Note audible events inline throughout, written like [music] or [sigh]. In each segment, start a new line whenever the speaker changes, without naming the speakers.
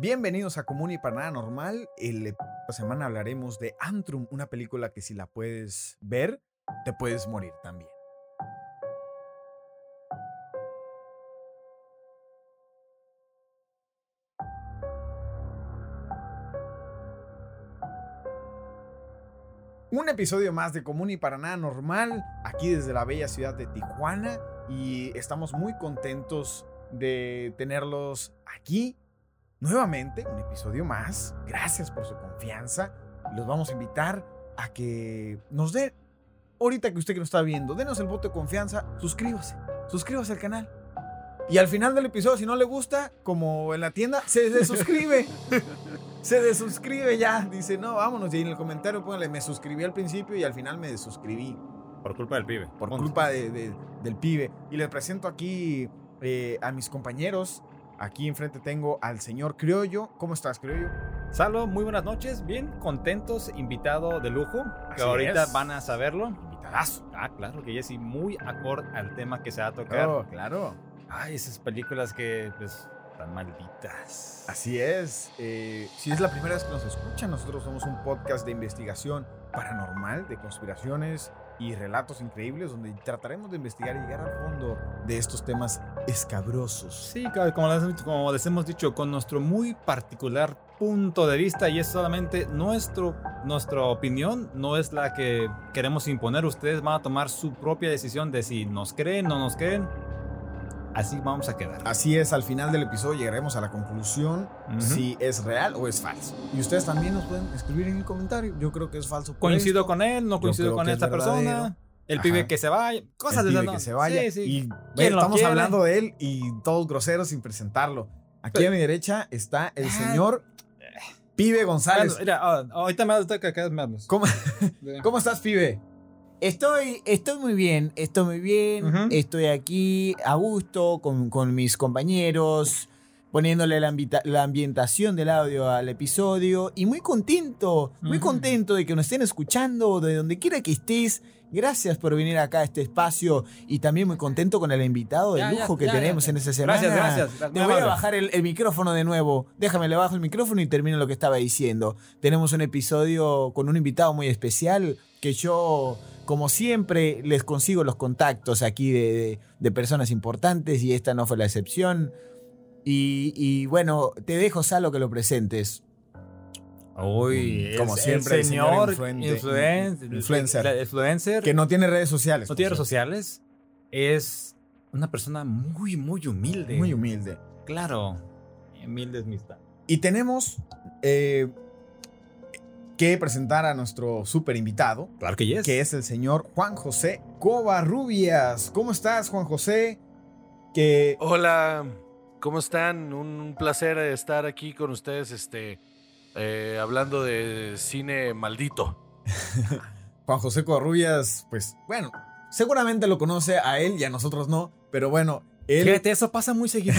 Bienvenidos a Común y para Nada Normal. El, esta semana hablaremos de Antrum, una película que si la puedes ver, te puedes morir también. Un episodio más de Común y para Nada Normal, aquí desde la bella ciudad de Tijuana. Y estamos muy contentos de tenerlos aquí nuevamente. Un episodio más. Gracias por su confianza. Los vamos a invitar a que nos den, ahorita que usted que nos está viendo, denos el voto de confianza. Suscríbase. Suscríbase al canal. Y al final del episodio, si no le gusta, como en la tienda, se desuscribe. [laughs] se desuscribe ya. Dice, no, vámonos. Y en el comentario póngale, me suscribí al principio y al final me desuscribí.
Por culpa del pibe.
Por culpa de- de- del pibe. Y les presento aquí eh, a mis compañeros. Aquí enfrente tengo al señor Criollo. ¿Cómo estás, Criollo?
Salo, muy buenas noches. Bien, contentos, invitado de lujo. Que ahorita
es.
van a saberlo.
Invitadazo.
Ah, claro que Jessy, muy acorde al tema que se va a tocar.
Oh, claro.
Ay, esas películas que, pues, tan malditas.
Así es. eh, si es la primera vez que nos escuchan, nosotros somos un podcast de investigación paranormal, de conspiraciones y relatos increíbles, donde trataremos de investigar y llegar al fondo de estos temas escabrosos.
Sí, como les, como les hemos dicho, con nuestro muy particular punto de vista y es solamente nuestro, nuestra opinión, no es la que queremos imponer. Ustedes van a tomar su propia decisión de si nos creen, no nos creen. Así vamos a quedar.
Así es, al final del episodio llegaremos a la conclusión si es real o es falso. Y ustedes también nos pueden escribir en el comentario. Yo creo que es falso.
coincido
esto.
con él, no coincido con esta persona. El
Ajá.
pibe que se vaya, cosas
El
de
pibe que se vaya.
Sí, sí.
Y
lo
estamos hablando de él y todos groseros sin presentarlo. Aquí a mi derecha está el
Ah.
señor Pibe González.
Bueno, mira, ah, ahorita me das que acá me.
¿Cómo, [laughs] ¿Cómo estás, Pibe?
Estoy, estoy muy bien, estoy muy bien, estoy aquí a gusto con, con mis compañeros, poniéndole la, ambientación del audio al episodio y muy contento, muy contento de que nos estén escuchando de donde quiera que estés. Gracias por venir acá a este espacio y también muy contento con el invitado de
Ya, ya,
lujo que
ya,
tenemos en esta semana.
Gracias, gracias.
Te voy a bajar el, el micrófono de nuevo. Déjame, le bajo el micrófono y termino lo que estaba diciendo. Tenemos un episodio con un invitado muy especial que yo, como siempre, les consigo los contactos aquí de, de- de personas importantes y esta no fue la excepción. Y, y bueno, te dejo, Salo, que lo presentes.
Uy,
Mm, como
es
siempre,
el
el señor
señor
influente-
influen-
influencer. Que no tiene redes sociales.
no tiene redes sociales, es una persona muy, muy humilde.
Muy humilde.
Claro, humilde es mi está.
Y tenemos eh, que presentar a nuestro super invitado,
Claro que yes.
que es el señor Juan José Covarrubias. ¿Cómo estás, Juan José? Que
Hola, ¿cómo están? Un placer estar aquí con ustedes, este, eh, hablando de cine maldito. [laughs]
Juan José Covarrubias, pues bueno, seguramente lo conoce a él y a nosotros no, pero bueno, él,
Fíjate, eso pasa muy seguido.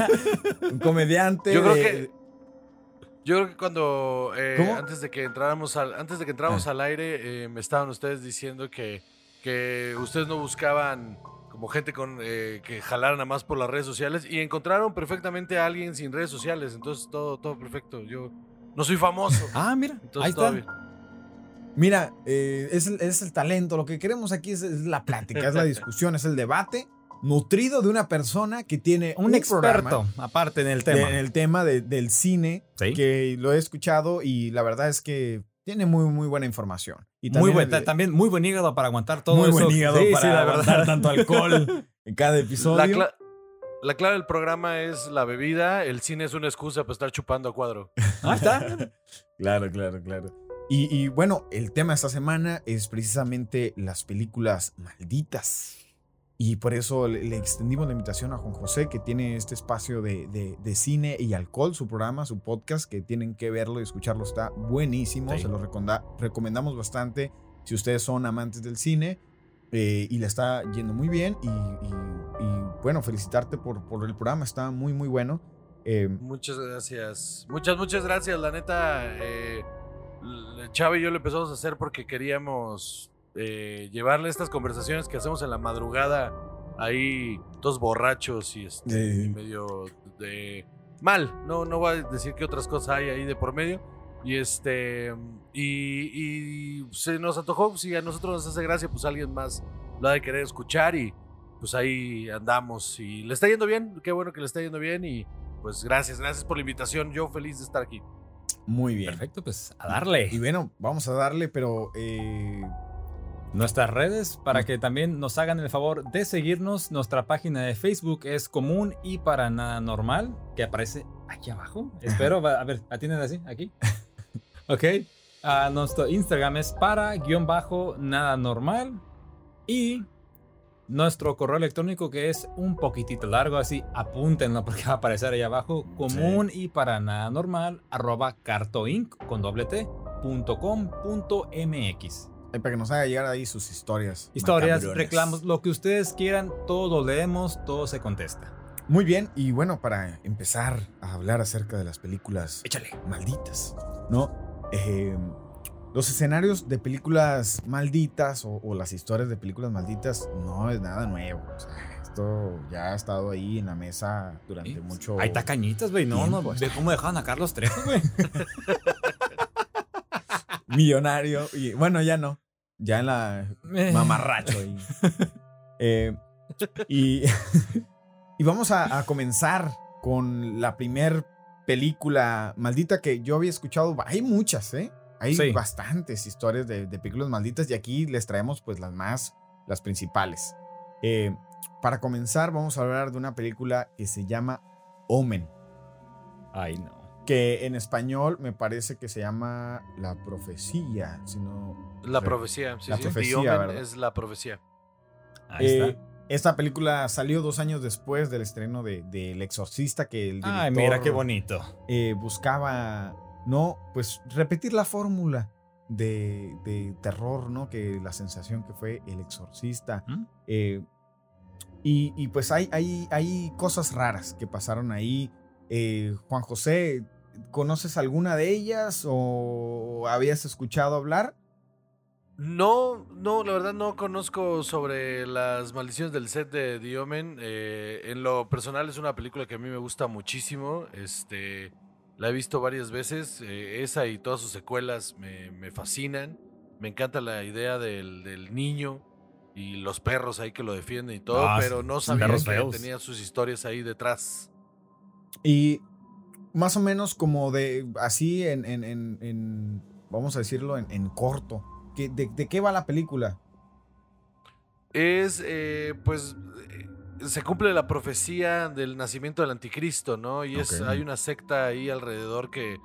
[laughs]
un comediante.
Yo creo
de-
que, yo creo que cuando eh, antes de que entráramos al, antes de que entráramos
Ah.
al aire, eh, me estaban ustedes diciendo que, que ustedes no buscaban como gente con eh, que jalaran a más por las redes sociales y encontraron perfectamente a alguien sin redes sociales, entonces todo, todo perfecto. Yo no soy famoso, [laughs]
ah, mira,
entonces
ahí está.
bien.
Mira, eh, es, el, es el talento. Lo que queremos aquí es, es la plática, es la discusión, es el debate nutrido de una persona que tiene
Un, experto,
programa
aparte en el
de-
tema.
en el tema de- del cine,
Sí.
que lo he escuchado y la verdad es que tiene muy, muy buena información. Y
muy
también
buen,
el-
ta- también muy buen hígado para aguantar todo
muy
eso.
buen hígado
Sí, sí,
para
la
aguantar
verdad.
tanto alcohol [laughs] en cada episodio.
La clave del programa es la bebida, el cine es una excusa para estar chupando a cuadro. [laughs]
Ahí está.
Claro, claro, claro. Y, y bueno, el tema de esta semana es precisamente las películas malditas. Y por eso le, le extendimos la invitación a Juan José, que tiene este espacio de, de- de cine y alcohol, su programa, su podcast, que tienen que verlo y escucharlo. Está buenísimo,
Sí.
se lo recomendamos bastante si ustedes son amantes del cine. eh, y le está yendo muy bien. Y, y- y, bueno, felicitarte por, por el programa, está muy, muy bueno. Eh,
Muchas gracias. Muchas, muchas gracias. La neta, eh, Chava y yo lo empezamos a hacer porque queríamos eh, llevarle estas conversaciones que hacemos en la madrugada ahí, todos borrachos y, este,
Eh.
y medio de mal. No, no voy a decir que otras cosas hay ahí de por medio. Y este. Y, y se nos antojó, si a nosotros nos hace gracia, pues alguien más lo ha de querer escuchar y pues ahí andamos. Y le está yendo bien, qué bueno que le está yendo bien y pues gracias, gracias por la invitación. Yo feliz de estar aquí.
Muy bien.
Perfecto, pues a darle.
Y bueno, vamos a darle, pero eh,
Nuestras redes, para que también nos hagan el favor de seguirnos. Nuestra página de Facebook es común y para nada normal, que aparece aquí abajo. Espero, a ver, atienden así, aquí. [laughs] ok. Ah, nuestro Instagram es para guion bajo nada normal. Y nuestro correo electrónico que es un poquitito largo, así apúntenlo porque va a aparecer ahí abajo. Común y para nada normal, arroba cartoinc con doble t, punto com punto mx.
Para que nos haga llegar ahí sus historias.
Historias, reclamos, lo que ustedes quieran, todo lo leemos, todo se contesta.
Muy bien, y bueno, para empezar a hablar acerca de las películas
Échale.
malditas, ¿no? Eh, los escenarios de películas malditas o, o las historias de películas malditas no es nada nuevo. O sea, esto ya ha estado ahí en la mesa durante mucho
Hay tacañitas, güey. No, no, ve cómo dejaban a Carlos Trejo, güey. [laughs]
millonario. Y bueno, ya no. Ya en la
Eh.
mamarracho. Eh, y, [laughs] y vamos a, a comenzar con la primer película maldita que yo había escuchado. Hay muchas, ¿eh? Hay
Sí.
bastantes historias de, de películas malditas y aquí les traemos pues las más, las principales. Eh, para comenzar vamos a hablar de una película que se llama Omen,
Ay, no.
Que en español me parece que se llama La Profecía, si no
La profecía, sí,
La
sí.
profecía,
es la profecía.
Ahí
Eh,
está.
Esta película salió dos años después del estreno de, de El Exorcista, que el director
Ay, mira qué bonito.
eh, buscaba, ¿no? Pues repetir la fórmula de, de terror, ¿no? Que la sensación que fue El Exorcista.
¿Mm?
Eh, y, y, pues hay, hay, hay cosas raras que pasaron ahí. Eh, Juan José, ¿conoces alguna de ellas o habías escuchado hablar?
No, no, la verdad no conozco sobre las maldiciones del set de The Omen. Eh, en lo personal es una película que a mí me gusta muchísimo. Este, la he visto varias veces. eh, esa y todas sus secuelas me, me fascinan. Me encanta la idea del, del niño y los perros ahí que lo defienden y todo,
Ah,
pero no sabía que
feos.
tenía sus historias ahí detrás.
Y más o menos como de así en, en- en- en- vamos a decirlo, en, en corto. ¿Qué- de, de qué va la película?
Es, eh, pues, eh, se cumple la profecía del nacimiento del anticristo, ¿no? Y es, hay una secta ahí alrededor que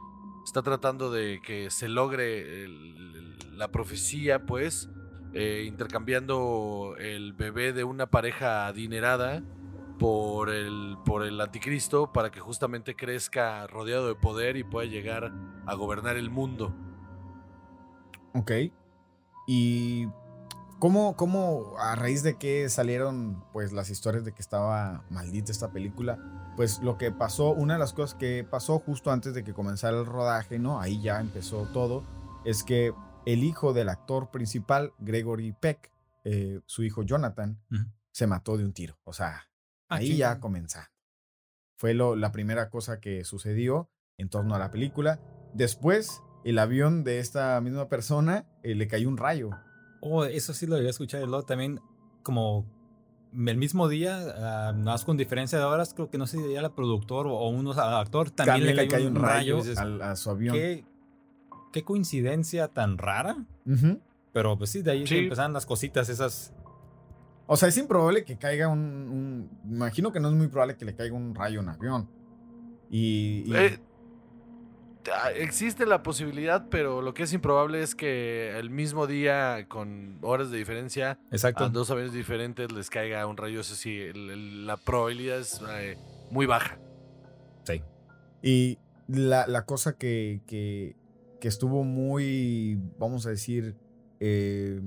está tratando de que se logre el- el- la profecía, pues, eh, intercambiando el bebé de una pareja adinerada por el, por el anticristo para que justamente crezca rodeado de poder y pueda llegar a gobernar el mundo.
Ok. Y cómo, cómo, a raíz de qué salieron pues las historias de que estaba maldita esta película. Pues lo que pasó, una de las cosas que pasó justo antes de que comenzara el rodaje, ¿no? Ahí ya empezó todo. Es que el hijo del actor principal, Gregory Peck, eh, su hijo Jonathan, se mató de un tiro. O sea,
Ah,
ahí
chinga.
ya comenzando. Fue lo, la primera cosa que sucedió en torno a la película. Después, el avión de esta misma persona eh, le cayó un rayo.
Oh, eso sí lo había escuchado. Luego también, como el mismo día, nada más con diferencia de horas, creo que no sé si era el productor o, o un actor, también, le cayó un rayo. y dices,
al- a su avión.
¿qué, qué coincidencia tan rara.
Ujú.
Pero pues sí, de ahí
Sí.
empezaron las cositas esas.
O sea, es improbable que caiga un, un- Imagino que no es muy probable que le caiga un rayo a un avión. Y. y-
Eh, ah, existe la posibilidad, pero lo que es improbable es que el mismo día, con horas de diferencia,
Exacto.
a dos aviones diferentes les caiga un rayo. Eso sí, el- el- la probabilidad es eh, muy baja.
Sí.
Y la, la cosa que, que, que estuvo muy, vamos a decir, eh,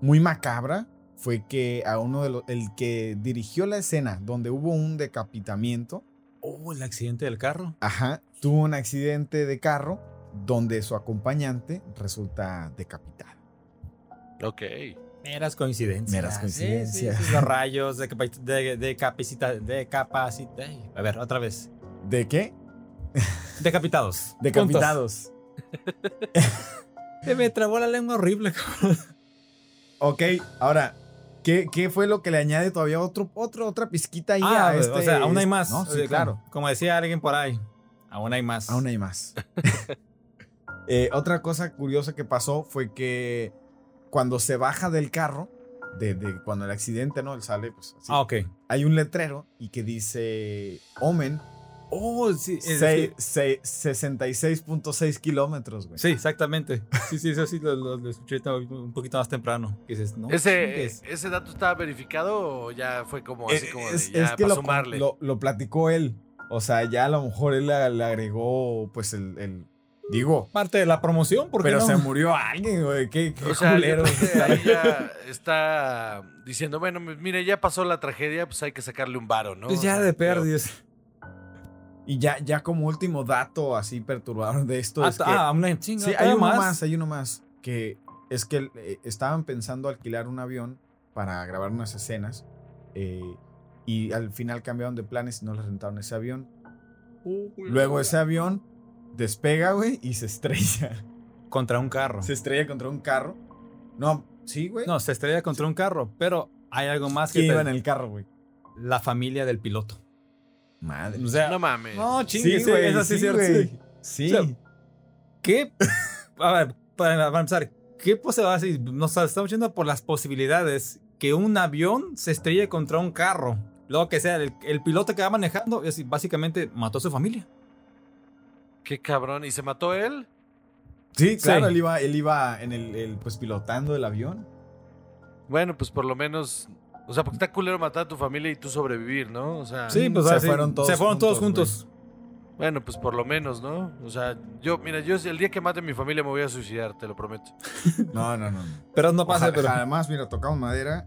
muy macabra fue que a uno de los, el que dirigió la escena donde hubo un decapitamiento,
Oh, el accidente del carro.
ajá, tuvo un accidente de carro donde su acompañante resulta decapitado.
Ok.
Meras coincidencias.
Meras coincidencias.
sí, sí, Los rayos de, de, de capacita, de capacita. A ver, otra vez.
¿De qué?
Decapitados. [laughs]
Decapitados. [laughs]
Se me trabó la lengua horrible.
Ok, ahora, ¿qué, qué fue lo que le añade todavía otro, otro, otra pizquita ahí
Ah,
a este?
o sea, aún hay más.
No, sí, claro.
Como, como decía alguien por ahí, aún hay más.
Aún hay más. [laughs] Eh, otra cosa curiosa que pasó fue que cuando se baja del carro, de, de cuando el accidente, ¿no? Él sale, pues así.
Ah, ok.
Hay un letrero y que dice Omen,
Oh, sí. es
se-
que-
se- 66.6 kilómetros, güey.
sí, exactamente. Sí, sí, eso sí lo, lo- lo escuché un poquito más temprano. Que dices, no,
¿Ese. ¿Ese dato estaba verificado o ya fue como así
Eh,
como
es,
de ya
es que
para
lo,
sumarle?
lo, lo platicó él. O sea, ya a lo mejor él le, le agregó, pues, el, el- Digo,
parte de la promoción, porque
pero
no?
se murió alguien, güey. Qué, qué
O sea,
culero.
está diciendo, bueno, mire, ya pasó la tragedia, pues hay que sacarle un varo, ¿no?
Pues
O
ya
sea,
de
pero-
pérdidas.
Y ya, ya como último dato así perturbador de esto es
Ah,
que...
ah, una chinga.
Sí, hay uno más? hay uno más. Que es que eh, estaban pensando alquilar un avión para grabar unas escenas. eh, y al final cambiaron de planes y no les rentaron ese avión. Luego ese avión despega, güey, y se estrella.
Contra un carro.
Se estrella contra un carro. No, sí, güey.
No, se estrella contra un carro, pero hay algo más que
¿Quién
te-
iba en el carro, güey?
la familia del piloto.
Madre.
O sea,
No mames.
no, chingue, sí,
güey,
eso sí es cierto.
güey.
sí.
Sí.
O sea, ¿Qué? [laughs] A ver, para, para empezar, ¿qué posibilidades? hay? Nos estamos yendo por las posibilidades que un avión se estrelle contra un carro. Luego que sea, el, el piloto que va manejando, básicamente mató a su familia.
Qué cabrón. ¿Y se mató él?
Sí, claro,
Sí.
Él, iba, él iba en el, el, pues pilotando el avión.
Bueno, pues por lo menos. O sea, porque está culero matar a tu familia y tú sobrevivir, ¿no? O sea.
Sí, pues
se
así,
fueron todos
se fueron todos
juntos,
juntos.
Bueno, pues por lo menos, ¿no? O sea, yo, mira, yo el día que mate a mi familia me voy a suicidar, te lo prometo. [laughs]
No, no, no.
Pero no pasa,
Ojalá-
pero...
Jamás, mira, tocamos madera.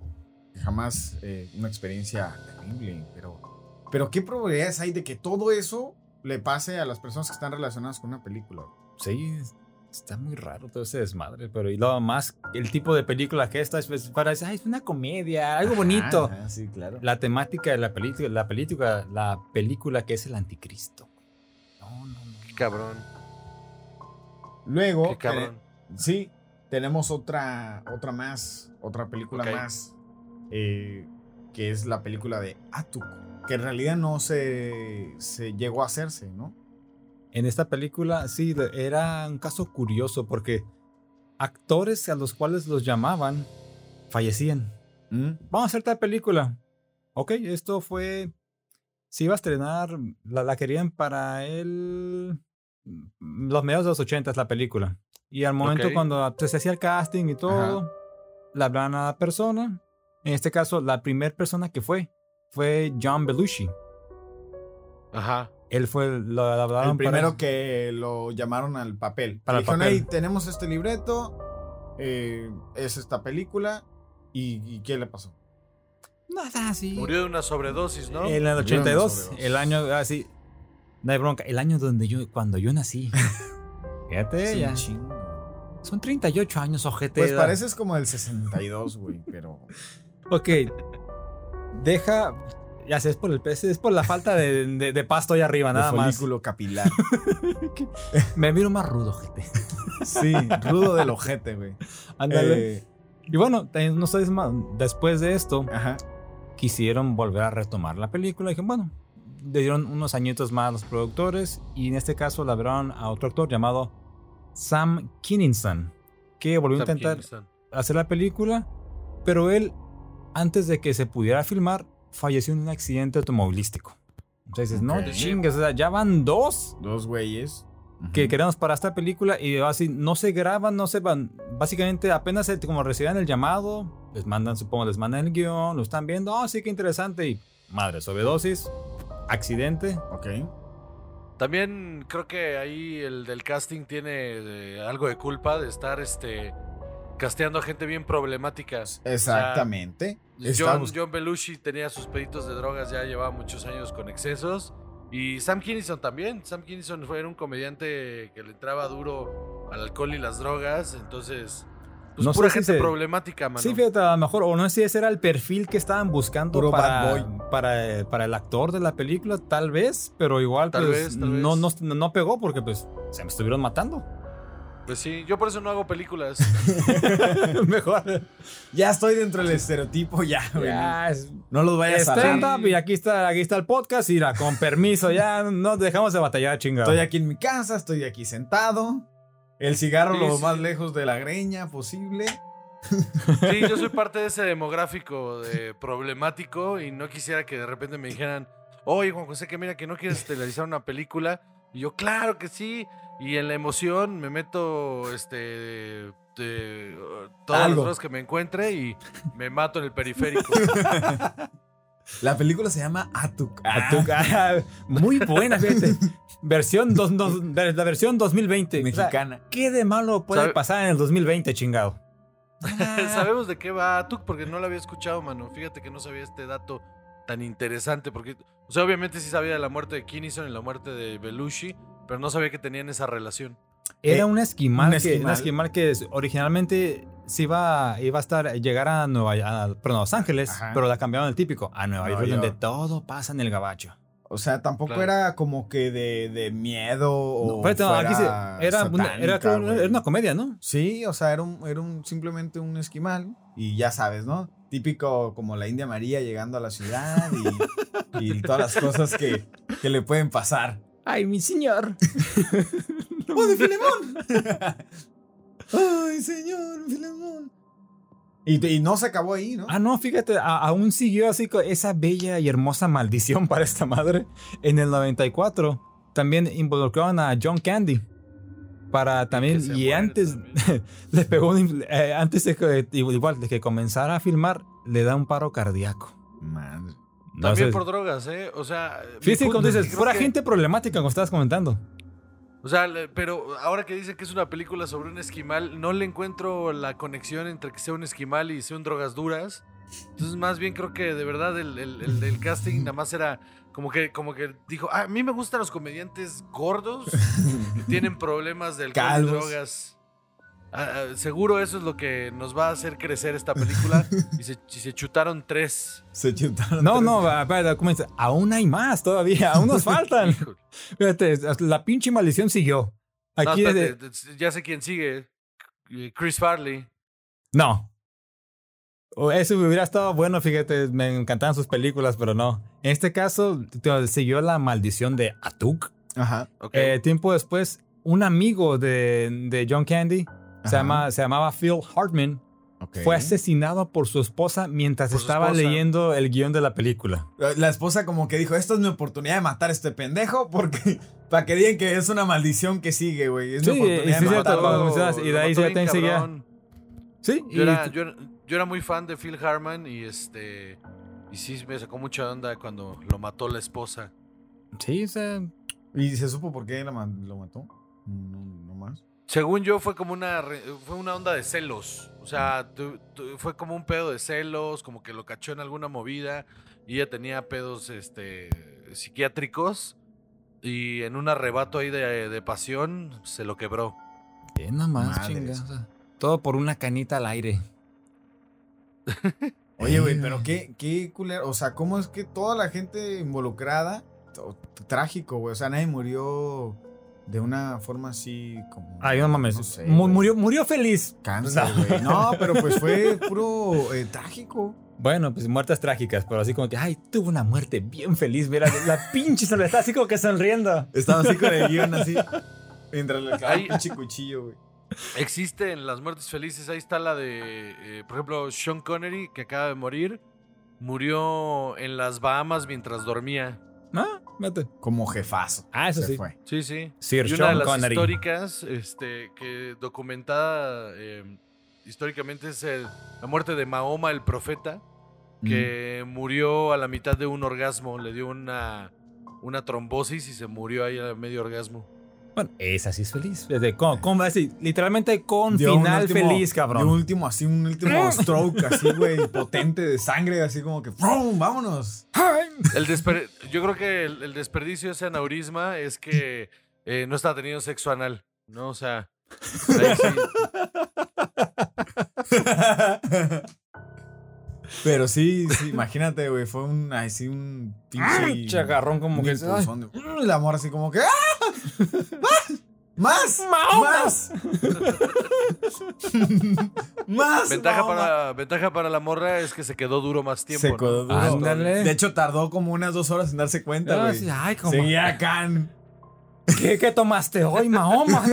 Jamás eh, una experiencia terrible. Pero, pero, ¿qué probabilidades hay de que todo eso le pase a las personas que están relacionadas con una película?
Sí, está muy raro todo ese desmadre, pero y luego más el tipo de película que esta es pues, para decir, "Ay, es una comedia, algo bonito.
Ajá, sí, claro.
La temática de la película, la película, la película que es el anticristo. No, no, no.
Qué cabrón.
Luego,
Qué cabrón.
eh, sí, tenemos otra, otra más, otra película más, eh, que es la película de Atuk, que en realidad no se, se llegó a hacerse, ¿no?
En esta película sí era un caso curioso porque actores a los cuales los llamaban fallecían.
¿Mm?
Vamos a hacer tal película. Ok, esto fue. Se iba a estrenar. La, la querían para el. Los mediados de los 80 la película. Y al momento
Ok.
cuando se hacía el casting y todo, la hablaban a la persona. En este caso, la primera persona que fue fue John Belushi.
Aja.
Él fue. Lo
El
para-
primero que lo llamaron al papel.
Para el
dijeron,
papel.
"Hey, tenemos este libreto, eh, es esta película, ¿y, y qué le pasó?
Nada así.
Murió de una sobredosis, ¿no?
En el
Murieron
82,
sobredosis.
el año así. No hay bronca. El año donde yo, cuando yo nací. [laughs] Fíjate,
Sí,
ya.
chingo.
Son 38 años, ojete.
Pues pareces como el 62, güey, pero... [laughs]
Ok. Deja. Ya sé, es por el pez, es por la falta de, de- de pasto ahí arriba,
de
nada más.
folículo capilar. [laughs]
Me miro más rudo, ojete.
Sí, rudo del ojete, güey.
Ándale.
Eh,
y bueno, también no sabes más. Después de esto,
ajá.
quisieron volver a retomar la película. Y dije, bueno, le dieron unos añitos más a los productores. Y en este caso la vieron a otro actor llamado Sam Kinninson, que volvió a intentar
Kinison.
hacer la película, pero él, antes de que se pudiera filmar, falleció en un accidente automovilístico. Entonces dices, no chingues, o sea, ya van dos
Dos güeyes.
que queremos para esta película y así no se graban, no se van. Básicamente apenas se- como reciban el llamado, les mandan, supongo, les mandan el guion, lo están viendo, oh, sí, qué interesante. Y madre, sobredosis, accidente.
Ok.
También creo que ahí el del casting tiene eh, algo de culpa de estar este casteando a gente bien problemática.
Exactamente.
O sea, John, John Belushi tenía sus peditos de drogas, ya llevaba muchos años con excesos. Y Sam Kinison también. Sam Kinison fue era un comediante que le entraba duro al alcohol y las drogas. Entonces, Pues
No
pura
sé si
gente
se-
problemática, mano.
Sí, fíjate, a lo mejor, o no sé si ese era el perfil que estaban buscando para, para, para el actor de la película, tal vez, pero igual
Tal
pues
vez, tal
no,
vez.
no, no pegó porque pues se me estuvieron matando.
Pues sí, yo por eso no hago películas. [laughs]
Mejor.
Ya estoy dentro del estereotipo, ya, güey.
Ya, es-
No los vayas a
up y aquí está, aquí está el podcast y mira, con permiso, ya no dejamos de batallar, chingado.
Estoy aquí en mi casa, estoy aquí sentado. El cigarro
Sí,
lo
sí.
más lejos de la greña posible.
Sí, yo soy parte de ese demográfico de problemático y no quisiera que de repente me dijeran, oye, Juan José, que mira que no quieres estelarizar una película. Y yo, claro que sí. Y en la emoción me meto este de, uh, todas
Algo.
las drogas que me encuentre y [laughs] me mato en el periférico. [laughs]
La película se llama Atuk.
A tu cara. Muy buena, fíjate. Versión dos- dos- la versión 2020. O sea,
mexicana.
¿Qué de malo puede
¿Sabe?
pasar en el 2020, chingado? [laughs]
Sabemos de qué va Tuk porque no lo había escuchado, mano. Fíjate que no sabía este dato tan interesante porque, o sea, obviamente sí sabía de la muerte de Kinnison y la muerte de Belushi, pero no sabía que tenían esa relación.
Era
Eh,
un esquimal,
un
que,
esquimal.
un esquimal que originalmente se iba, iba a estar, llegar a Nueva a, perdón, a Los Ángeles,
Ajá.
pero la cambiaron el típico a Nueva,
Nueva
York, donde todo pasa en el gabacho.
O sea, tampoco
Claro.
era como que de, de miedo o.
No, fíjate, no, aquí se-
fuera
era, una, era, era una comedia, ¿no?
Sí, o sea, era, un, era un, simplemente un esquimal. Y ya sabes, ¿no? Típico como la India María llegando a la ciudad y, y todas las cosas que, que le pueden pasar.
Ay, mi señor. [laughs]
¡Oh, de Filemón! [laughs] ¡Ay, señor, Filemón! Y, y no se acabó ahí, ¿no?
Ah, no, fíjate, a- aún siguió así con esa bella y hermosa maldición para esta madre. En el 94 también involucraron a John Candy. Para también, y
muere
antes
también. [laughs]
le pegó un, eh, antes de que, igual de que comenzara a filmar, le da un paro cardíaco.
Madre.
No
También
sé-
por drogas, ¿eh? O sea, mi
Fíjate, como
punto es
dices, fuera
que-
gente problemática, como estabas comentando.
O sea, pero ahora que dicen que es una película sobre un esquimal, no le encuentro la conexión entre que sea un esquimal y sea un drogas duras. Entonces, más bien creo que de verdad el, el- el- el casting nada más era como que, como que dijo, "Ah, a mí me gustan los comediantes gordos que tienen problemas del alcohol y drogas. Ah, ah, seguro eso es lo que nos va a hacer crecer esta película. [laughs] y, se, y se chutaron tres.
Se chutaron.
No,
tres-
no, dices, aún hay más todavía, aún nos [laughs] faltan. Fíjate, la pinche maldición siguió.
No,
Aquí
espérate,
desde-
ya sé quién sigue. Eh, Chris Farley.
No. Eso hubiera estado bueno, fíjate, me encantaban sus películas, pero no. En este caso, siguió la maldición de Atuk.
Ajá.
Eh, tiempo después, un amigo de, de John Candy, se, llama, se llamaba Phil Hartman, fue asesinado por su esposa mientras
Por
estaba
esposa.
leyendo el guion de la película.
La esposa como que dijo, esta es mi oportunidad de matar a este pendejo porque [laughs] para que digan que es una maldición que sigue, güey. Es
Sí,
mi
y
oportunidad de matarlo.
y de ahí también seguía-. Sí,
Yo
y-
era, yo, era, yo era muy fan de Phil Harman y este. Y sí me sacó mucha onda cuando lo mató la esposa.
sí, o sea,
¿Y se supo por qué la lo mató? No, no más.
Según yo, fue como una. Fue una onda de celos. O sea, tu- tu- fue como un pedo de celos, como que lo cachó en alguna movida. Y ella tenía pedos este, psiquiátricos. Y en un arrebato ahí de, de pasión, se lo quebró.
eh, nada más,
Madres.
chinga, o sea, todo por una canita al aire. [laughs]
Oye, güey, pero qué, qué culero. O sea, ¿cómo es que toda la gente involucrada, trágico, güey? O sea, nadie murió de una forma así como...
Ay, no mames.
No sé,
mu-
güey.
murió, murió feliz.
Cáncer,
No.
güey. No, [laughs] pero pues fue puro eh, trágico.
Bueno, pues muertes trágicas, pero así como que, ay, tuvo una muerte bien feliz. Mira, la pinche se le está así como que sonriendo.
Estaba así con el guion así. [laughs] Mientras le un pinche cuchillo, güey.
Existe en las muertes felices, ahí está la de, eh, por ejemplo, Sean Connery, que acaba de morir. Murió en las Bahamas mientras dormía.
Ah, vete.
Como jefazo.
Ah, eso
Se
sí.
fue.
Sí, sí.
Sir
y una
Sean
de las
Connery.
históricas, este, que documentada eh, históricamente es el- la muerte de Mahoma, el profeta, que murió a la mitad de un orgasmo. Le dio una, una trombosis y se murió ahí a medio orgasmo.
Bueno, esa sí es feliz. Fíjate, con, con- así, literalmente con
Dio
final
último-
feliz,
dio un
cabrón.
último, así, un último [laughs] stroke, así, güey, potente de sangre, así como que ¡frum! ¡Vámonos!
El desper- Yo creo que el, el desperdicio de ese aneurisma es que eh, no está teniendo sexo anal, ¿no? O sea, ahí sí. [laughs]
Pero sí, sí, imagínate, güey, fue un, así un pinche...
Chagarrón como
un
que...
de- ¡Mm! La morra así como que... ¡Ah! [laughs] ¡Ah! [laughs] ¡Más! ¡Más! [laughs] ¡Más!
Ventaja
Mahoma!
para, ventaja para la morra es que se quedó duro más tiempo.
Se
¿no?
quedó duro.
Ándale.
De hecho, tardó como unas dos horas en darse cuenta,
Ah,
güey.
Ay, como...
Seguía acá. en-
¿Qué, qué tomaste hoy, Mahoma?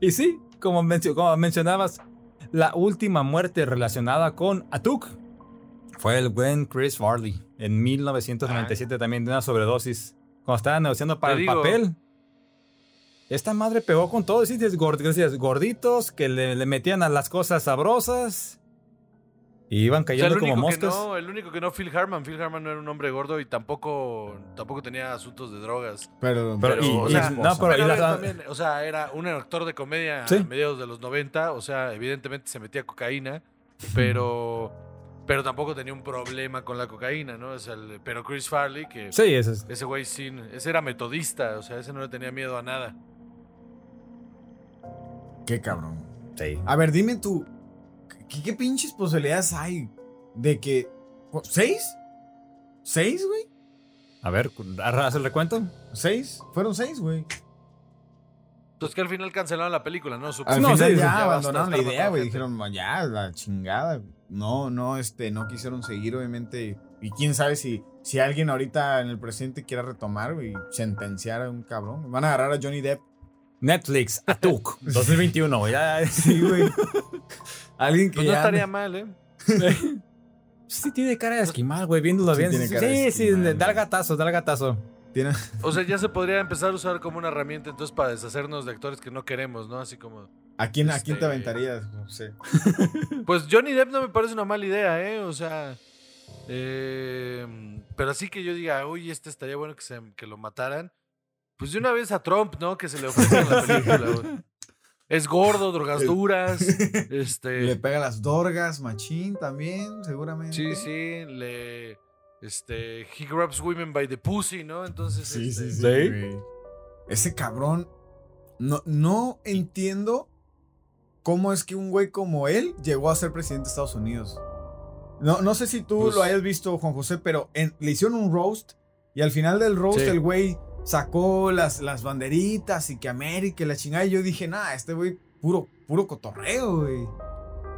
y sí, como, mencio- como mencionabas, la última muerte relacionada con Atuk fue el buen Chris Farley en 1997 también de una sobredosis. Cuando estaba negociando para
Te
el
digo.
papel. Esta madre pegó con todo, ¿sí? Decías, gord- decías, gorditos que le, le metían a las cosas sabrosas. Y iban
O sea,
cayendo como moscas.
no, el único que no, Phil Harman. Phil Harman no era un hombre gordo y tampoco, tampoco tenía asuntos de drogas.
Pero,
Pero-
y-
o sea,
no, pero-
Pero
y la-
también, o sea, era un actor de comedia
Sí.
a mediados de los 90, o sea, evidentemente se metía cocaína, pero, pero tampoco tenía un problema con la cocaína, ¿no? O sea, el- pero Chris Farley, que
Sí, eso es.
ese güey sí, ese era metodista, o sea, ese no le tenía miedo a nada.
Qué cabrón.
Sí.
A ver, dime tú, ¿qué, qué pinches posibilidades hay de que... ¿Seis? ¿Seis, güey?
A ver, ¿haz el recuento?
¿Seis? Fueron seis, güey.
Entonces que al final cancelaron la película, ¿no? Supongo.
Al
No,
final
sí,
ya abandonaron la idea, güey. Dijeron, "Ma, ya, la chingada. No, no, este, no quisieron seguir, obviamente. Y quién sabe si, si alguien ahorita en el presente quiera retomar, güey, y sentenciar a un cabrón. Van a agarrar a Johnny Depp.
Netflix, Atuk, 2021, [laughs] güey. ya-
Sí, güey. [laughs] alguien que
Pues no estaría
ande-
mal, ¿eh? [laughs]
Sí tiene cara de esquimal, güey, viéndolo
Sí
bien.
tiene
Sí,
de
sí, da el gatazo, da el gatazo.
tiene-
O sea, ya se podría empezar a usar como una herramienta entonces para deshacernos de actores que no queremos, ¿no? Así como...
¿A quién, ¿A quién te
Este-
aventarías? No sé. [laughs]
Pues Johnny Depp no me parece una mala idea, ¿eh? O sea... eh, pero así que yo diga, uy, este estaría bueno que, se, que lo mataran. Pues de una vez a Trump, ¿no? Que se le ofrezca la [laughs] película, güey. Es gordo, drogas [laughs] duras. [laughs]
Le
Este.
pega las dorgas, machín también, seguramente.
Sí, sí. Le. Este. He grabs women by the pussy, ¿no? Entonces.
Sí,
este,
sí, sí. Ese cabrón. No, no entiendo cómo es que un güey como él llegó a ser presidente de Estados Unidos. No, no sé si tú
Pues-
lo hayas visto, Juan José, pero en- le hicieron un roast y al final del roast
Sí.
el güey sacó las, las banderitas y que América y la chingada. Y yo dije, nah, este güey puro, puro cotorreo, güey.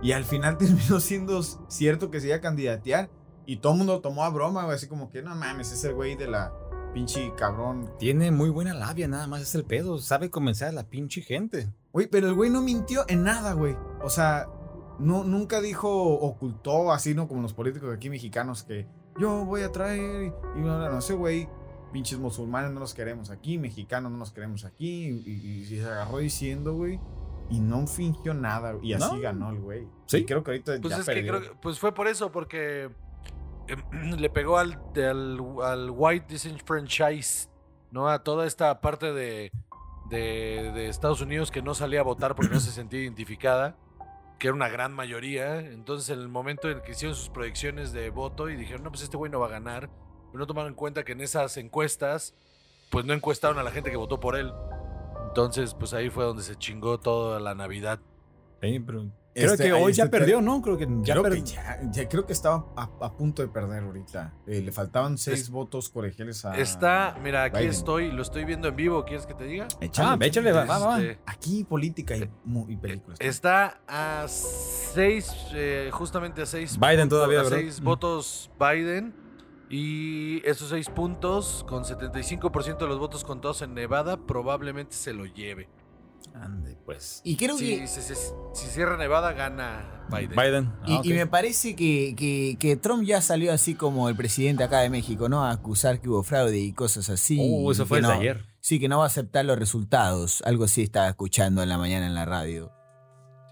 Y al final [laughs] terminó siendo cierto que se iba a candidatear. Y todo el mundo tomó a broma, güey. Así como que, no mames, es el güey de la pinche cabrón.
Tiene muy buena labia, nada más es el pedo. Sabe convencer a la pinche gente.
Güey, pero el güey no mintió en nada, güey. O sea, no, nunca dijo, ocultó así, ¿no? Como los políticos aquí mexicanos que yo voy a traer y no, no, no, ese güey, pinches musulmanes no los queremos aquí, mexicanos no los queremos aquí. Y, y- y se agarró diciendo, güey. Y no fingió nada. Y así
No.
ganó el güey.
Sí.
Y creo que ahorita
Pues
ya
es que
perdió.
creo que- Pues fue por eso, porque. em, [clears throat] le pegó al, al, al white disenfranchise, ¿no? A toda esta parte de, de, de Estados Unidos que no salía a votar porque no se sentía [clears throat] identificada, que era una gran mayoría. Entonces, en el momento en que hicieron sus proyecciones de voto y dijeron, no, pues este güey no va a ganar, pero no tomaron en cuenta que en esas encuestas, pues no encuestaron a la gente que votó por él. Entonces, pues ahí fue donde se chingó toda la Navidad.
Sí, pero creo
Este,
que hoy ya
este
perdió, ¿no? Creo que ya
creo, que
perdió.
ya, ya creo que estaba a, a punto de perder ahorita. Eh, le faltaban seis
Es-
votos colegiales a.
Está, mira, aquí
Biden.
estoy, lo estoy viendo en vivo, ¿quieres que te diga?
Échale,
Ah, échale, va, va, va.
Este,
Aquí política y, películas.
Está a seis, eh, justamente a seis.
Biden todavía,
a
¿verdad?
seis
Mm.
votos Biden. Y esos seis puntos, con 75% de los votos contados en Nevada, probablemente se lo lleve.
Ande, pues.
Y creo
Si,
que.
si- si- si cierra Nevada, gana Biden.
Biden.
Y,
Ah,
y me parece que, que- que Trump ya salió así como el presidente acá de México, ¿no? A acusar que hubo fraude y cosas así.
Uh, eso fue
no-
ayer.
Sí, que no va a aceptar los resultados. Algo así estaba escuchando en la mañana en la radio.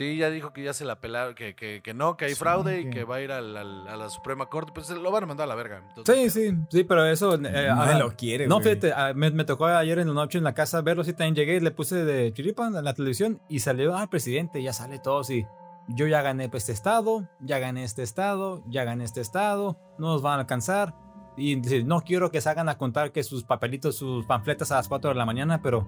Sí, ya dijo que ya se la pelaron, que, que, que no, que hay
Sí,
fraude y
que-
va a ir al- al- a la Suprema Corte. Pues lo van a mandar a la verga. Entonces,
Sí, sí, sí, pero eso. eh, ajá.
lo quiere,
No,
güey.
fíjate, ah, me, me tocó ayer en la noche en la casa verlo, sí, también llegué, le puse de chiripa en la televisión y salió, ah, presidente, ya sale todo, sí. Yo ya gané pues, este estado, ya gané este estado, ya gané este estado, no nos van a alcanzar. Y dice, no quiero que salgan a contar que sus papelitos, sus panfletas a las 4 de la mañana, pero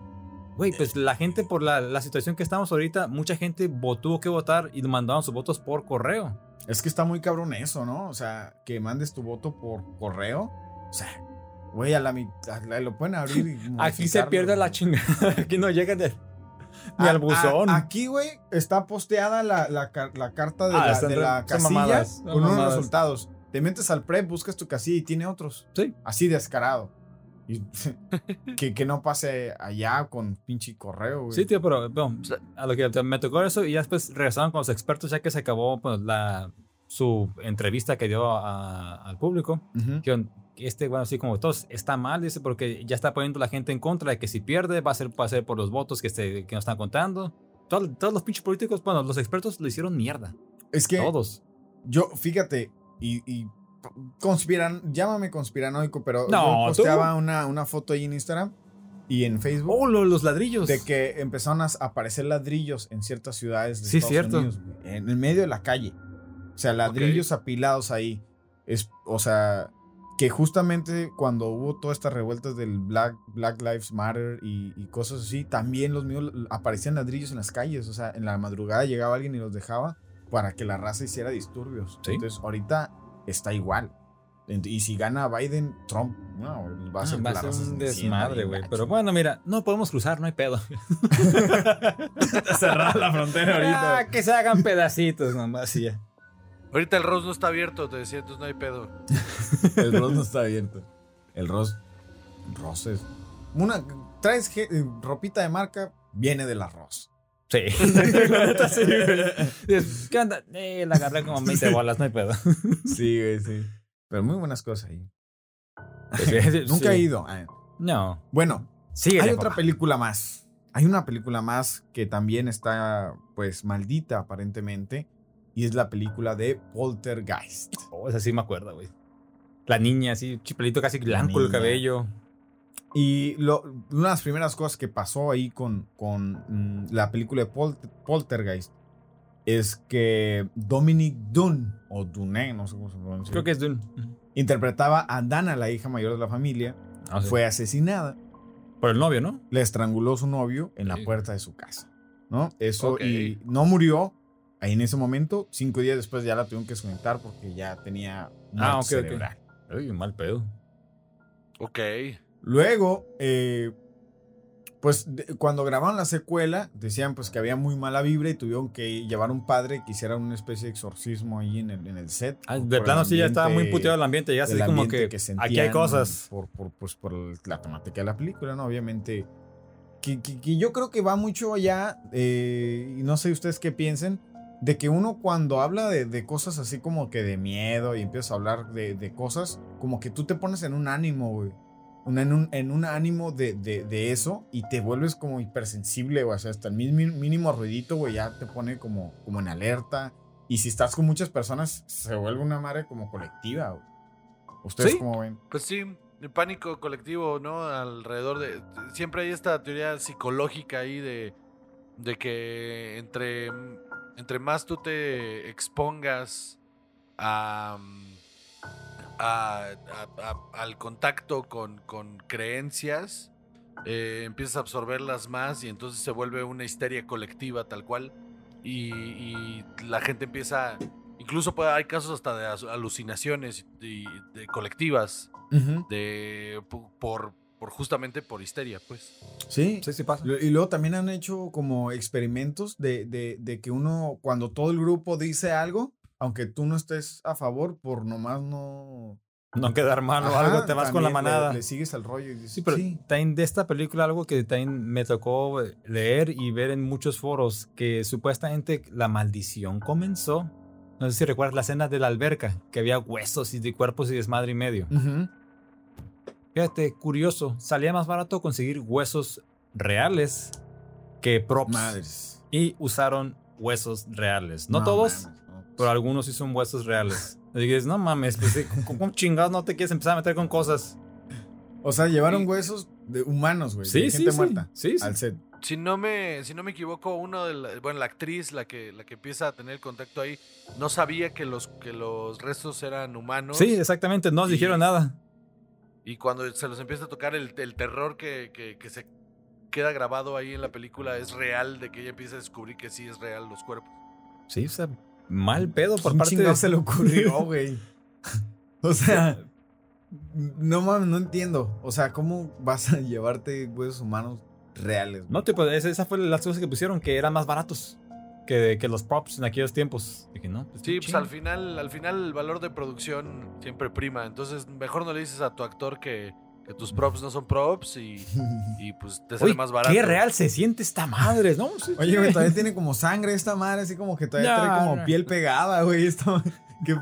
güey, pues la gente por la, la situación que estamos ahorita, mucha gente tuvo que votar y mandaron sus votos por correo.
Es que está muy cabrón eso, ¿no? O sea, que mandes tu voto por correo. O sea, güey, a la mitad lo pueden abrir y [laughs]
Aquí se pierde la chingada. [laughs] Aquí no llega de, ni
A-
al buzón.
a- aquí, güey, está posteada la, la la carta de
Ah,
la, de la casilla
mamadas,
con unos
mamadas.
resultados. Te metes al prep, buscas tu casilla y tiene otros.
Sí.
Así descarado. Y [laughs] que, que no pase allá con pinche correo, güey.
Sí, tío, pero bueno, a lo que me tocó eso y ya después regresaron con los expertos ya que se acabó pues, la, su entrevista que dio a- al público.
Ujú.
Que este, bueno, así como todos, está mal, dice, porque ya está poniendo la gente en contra de que si pierde va a ser, va a ser por los votos que, se, que no están contando. Todo- todos los pinches políticos, bueno, los expertos lo hicieron mierda.
Es que
Todos.
yo, fíjate, y, y conspiran, llámame conspiranoico, pero
No,
yo posteaba una, una foto ahí en Instagram y en Facebook.
Oh, lo- los ladrillos.
De que empezaron a aparecer ladrillos en ciertas ciudades de
Sí,
Estados
cierto.
Unidos, en el medio de la calle. O sea, ladrillos apilados ahí. Es, o sea, que justamente cuando hubo todas estas revueltas del Black, Black Lives Matter y, y cosas así, también los míos aparecían ladrillos en las calles. O sea, en la madrugada llegaba alguien y los dejaba para que la raza hiciera disturbios.
Sí.
Entonces, ahorita está igual. Y si gana Biden, Trump, no, va a ser,
Ah, va a ser un desmadre, güey. Pero bueno, mira, no podemos cruzar, no hay pedo. [laughs]
cerrada la frontera ahorita.
Ah, que se hagan pedacitos nomás y ya.
Ahorita el Rose no está abierto, te decía, entonces no hay pedo. [laughs]
El Ross no está abierto. El Ross. Ross es. Una. Traes eh, ropita de marca, viene del arroz.
Sí. [laughs] Güey. ¿Qué onda? Eh, la agarré como 20 bolas, no hay pedo.
Sí, güey, sí. Pero muy buenas cosas ahí. Nunca
sí.
he ido. Ah,
No.
Bueno, hay otra película más. Hay una película más que también está, pues, maldita aparentemente. Y es la película de Poltergeist.
Oh, esa sí me acuerdo, güey. La niña, así, chipelito casi blanco el cabello.
Y lo- una de las primeras cosas que pasó ahí con, con mm, la película de Pol- Poltergeist es que Dominic Dunn, o Dunne, no sé cómo se pronuncia,
Creo que es de un.
interpretaba a Dana, la hija mayor de la familia,
Ah, sí.
fue asesinada.
Por el novio, ¿no?
Le estranguló su novio en la puerta de su casa. ¿No? Eso,
Ok.
y no murió ahí en ese momento. Cinco días después ya la tuvieron que desconectar porque ya tenía
Ah, ok, ok.
cerebral.
Uy, mal pedo.
Ok.
Luego, eh, pues de- cuando grabaron la secuela, decían pues que había muy mala vibra y tuvieron que llevar un padre que hiciera una especie de exorcismo ahí en el, en el set.
Ah,
por
de plano sí ya estaba muy puteado el ambiente. Ya así como que,
sentían
aquí hay cosas.
Por, por, pues, por la temática de la película, ¿no? Obviamente. Que, que- que yo creo que va mucho allá, eh, y no sé ustedes qué piensen, de que uno cuando habla de, de cosas así como que de miedo y empiezas a hablar de, de cosas, como que tú te pones en un ánimo, güey. En, un, en un ánimo de, de- de eso y te vuelves como hipersensible, güey. O sea, hasta el mínimo, mínimo ruidito, güey, ya te pone como, como en alerta. Y si estás con muchas personas, se vuelve una madre como colectiva, güey. ¿Ustedes
Sí.
cómo ven?
Pues sí, el pánico colectivo, ¿no? Alrededor de... Siempre hay esta teoría psicológica ahí de, de que entre, entre más tú te expongas a, a- a- a- al contacto con, con creencias, eh, empiezas a absorberlas más y entonces se vuelve una histeria colectiva tal cual. Y, y la gente empieza... Incluso puede, hay casos hasta de alucinaciones y, de colectivas de po- por, por justamente por histeria, pues.
Sí.
Sí, sí pasa.
Y luego también han hecho como experimentos de, de- de que uno, cuando todo el grupo dice algo, aunque tú no estés a favor, por nomás no...
No quedar mal o algo, te vas con la
le-
manada.
Le, sigues el rollo y dices,
Sí, pero también de esta película algo que también me tocó leer y ver en muchos foros, que supuestamente la maldición comenzó. No sé si recuerdas la escena de la alberca, que había huesos y de cuerpos y desmadre y medio. Fíjate, curioso, salía más barato conseguir huesos reales que props.
Madres.
Y usaron huesos reales. No, todos. Pero algunos sí son huesos reales. Y dices, no mames, pues, ¿cómo, cómo chingados no te quieres empezar a meter con cosas?
O sea, llevaron huesos de humanos, güey.
Sí,
de
sí,
gente
sí.
muerta.
Sí, sí.
Al set.
Si no me, si no me equivoco, uno de la, bueno, la actriz, la que, la que empieza a tener contacto ahí, no sabía que los, que los restos eran humanos.
Sí, exactamente, no nos
Y-
dijeron nada.
Y cuando se los empieza a tocar el, el terror que, que, que se queda grabado ahí en la película es real, de que ella empieza a descubrir que sí es real los cuerpos.
Sí, o sea, mal pedo por
¿Quién
parte de...
se le ocurrió, [laughs] güey? O sea, no mames, no entiendo. O sea, ¿cómo vas a llevarte huesos humanos reales? güey?
No, tipo, esa, esa fue las cosas que pusieron, que eran más baratos que, que los props en aquellos tiempos. Dije, no, pues,
Sí, pues al final, al final el valor de producción siempre prima. Entonces, mejor no le dices a tu actor que, que tus props no son props y, y, pues te sale
Uy,
más barato.
qué real se siente esta madre, ¿no? Sí,
Oye, güey, todavía tiene como sangre esta madre, así como que todavía
No,
trae como
no.
piel pegada, güey. Esta, [laughs] qué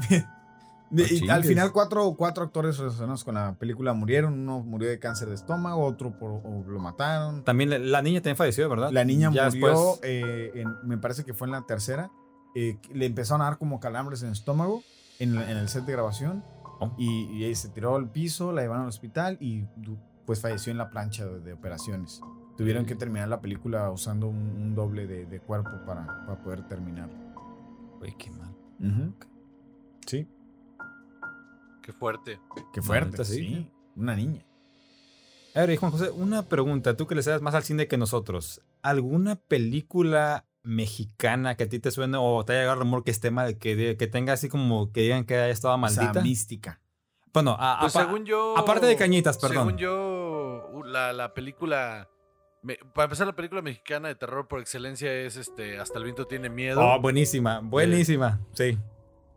De- y al final cuatro, cuatro actores relacionados con la película murieron. Uno murió de cáncer de estómago, otro por, o lo mataron.
También la, la niña también falleció, ¿verdad?
La niña
Ya
murió,
después-
eh, en- me parece que fue en la tercera. eh, le empezaron a dar como calambres en el estómago en el set de grabación.
Oh.
Y, y ahí se tiró al piso, la llevaron al hospital y pues falleció en la plancha de, de operaciones. Tuvieron que terminar la película usando un, un doble de, de cuerpo para, para poder terminar.
Uy, qué mal.
Sí,
Qué fuerte.
qué fuerte.
neta, sí.
sí. Una niña.
A ver, y Juan José, una pregunta. Tú que le sabes más al cine que nosotros. ¿Alguna película mexicana que a ti te suene o te haya llegado el rumor que esté mal, que, de- que tenga así como que digan que haya estado
O sea,
maldita?
mística.
bueno, a-
Pues según yo.
aparte de Cañitas, perdón.
Según yo, la, la película. me- para empezar, la película mexicana de terror por excelencia es este Hasta el viento tiene miedo.
Oh, buenísima, buenísima. Sí.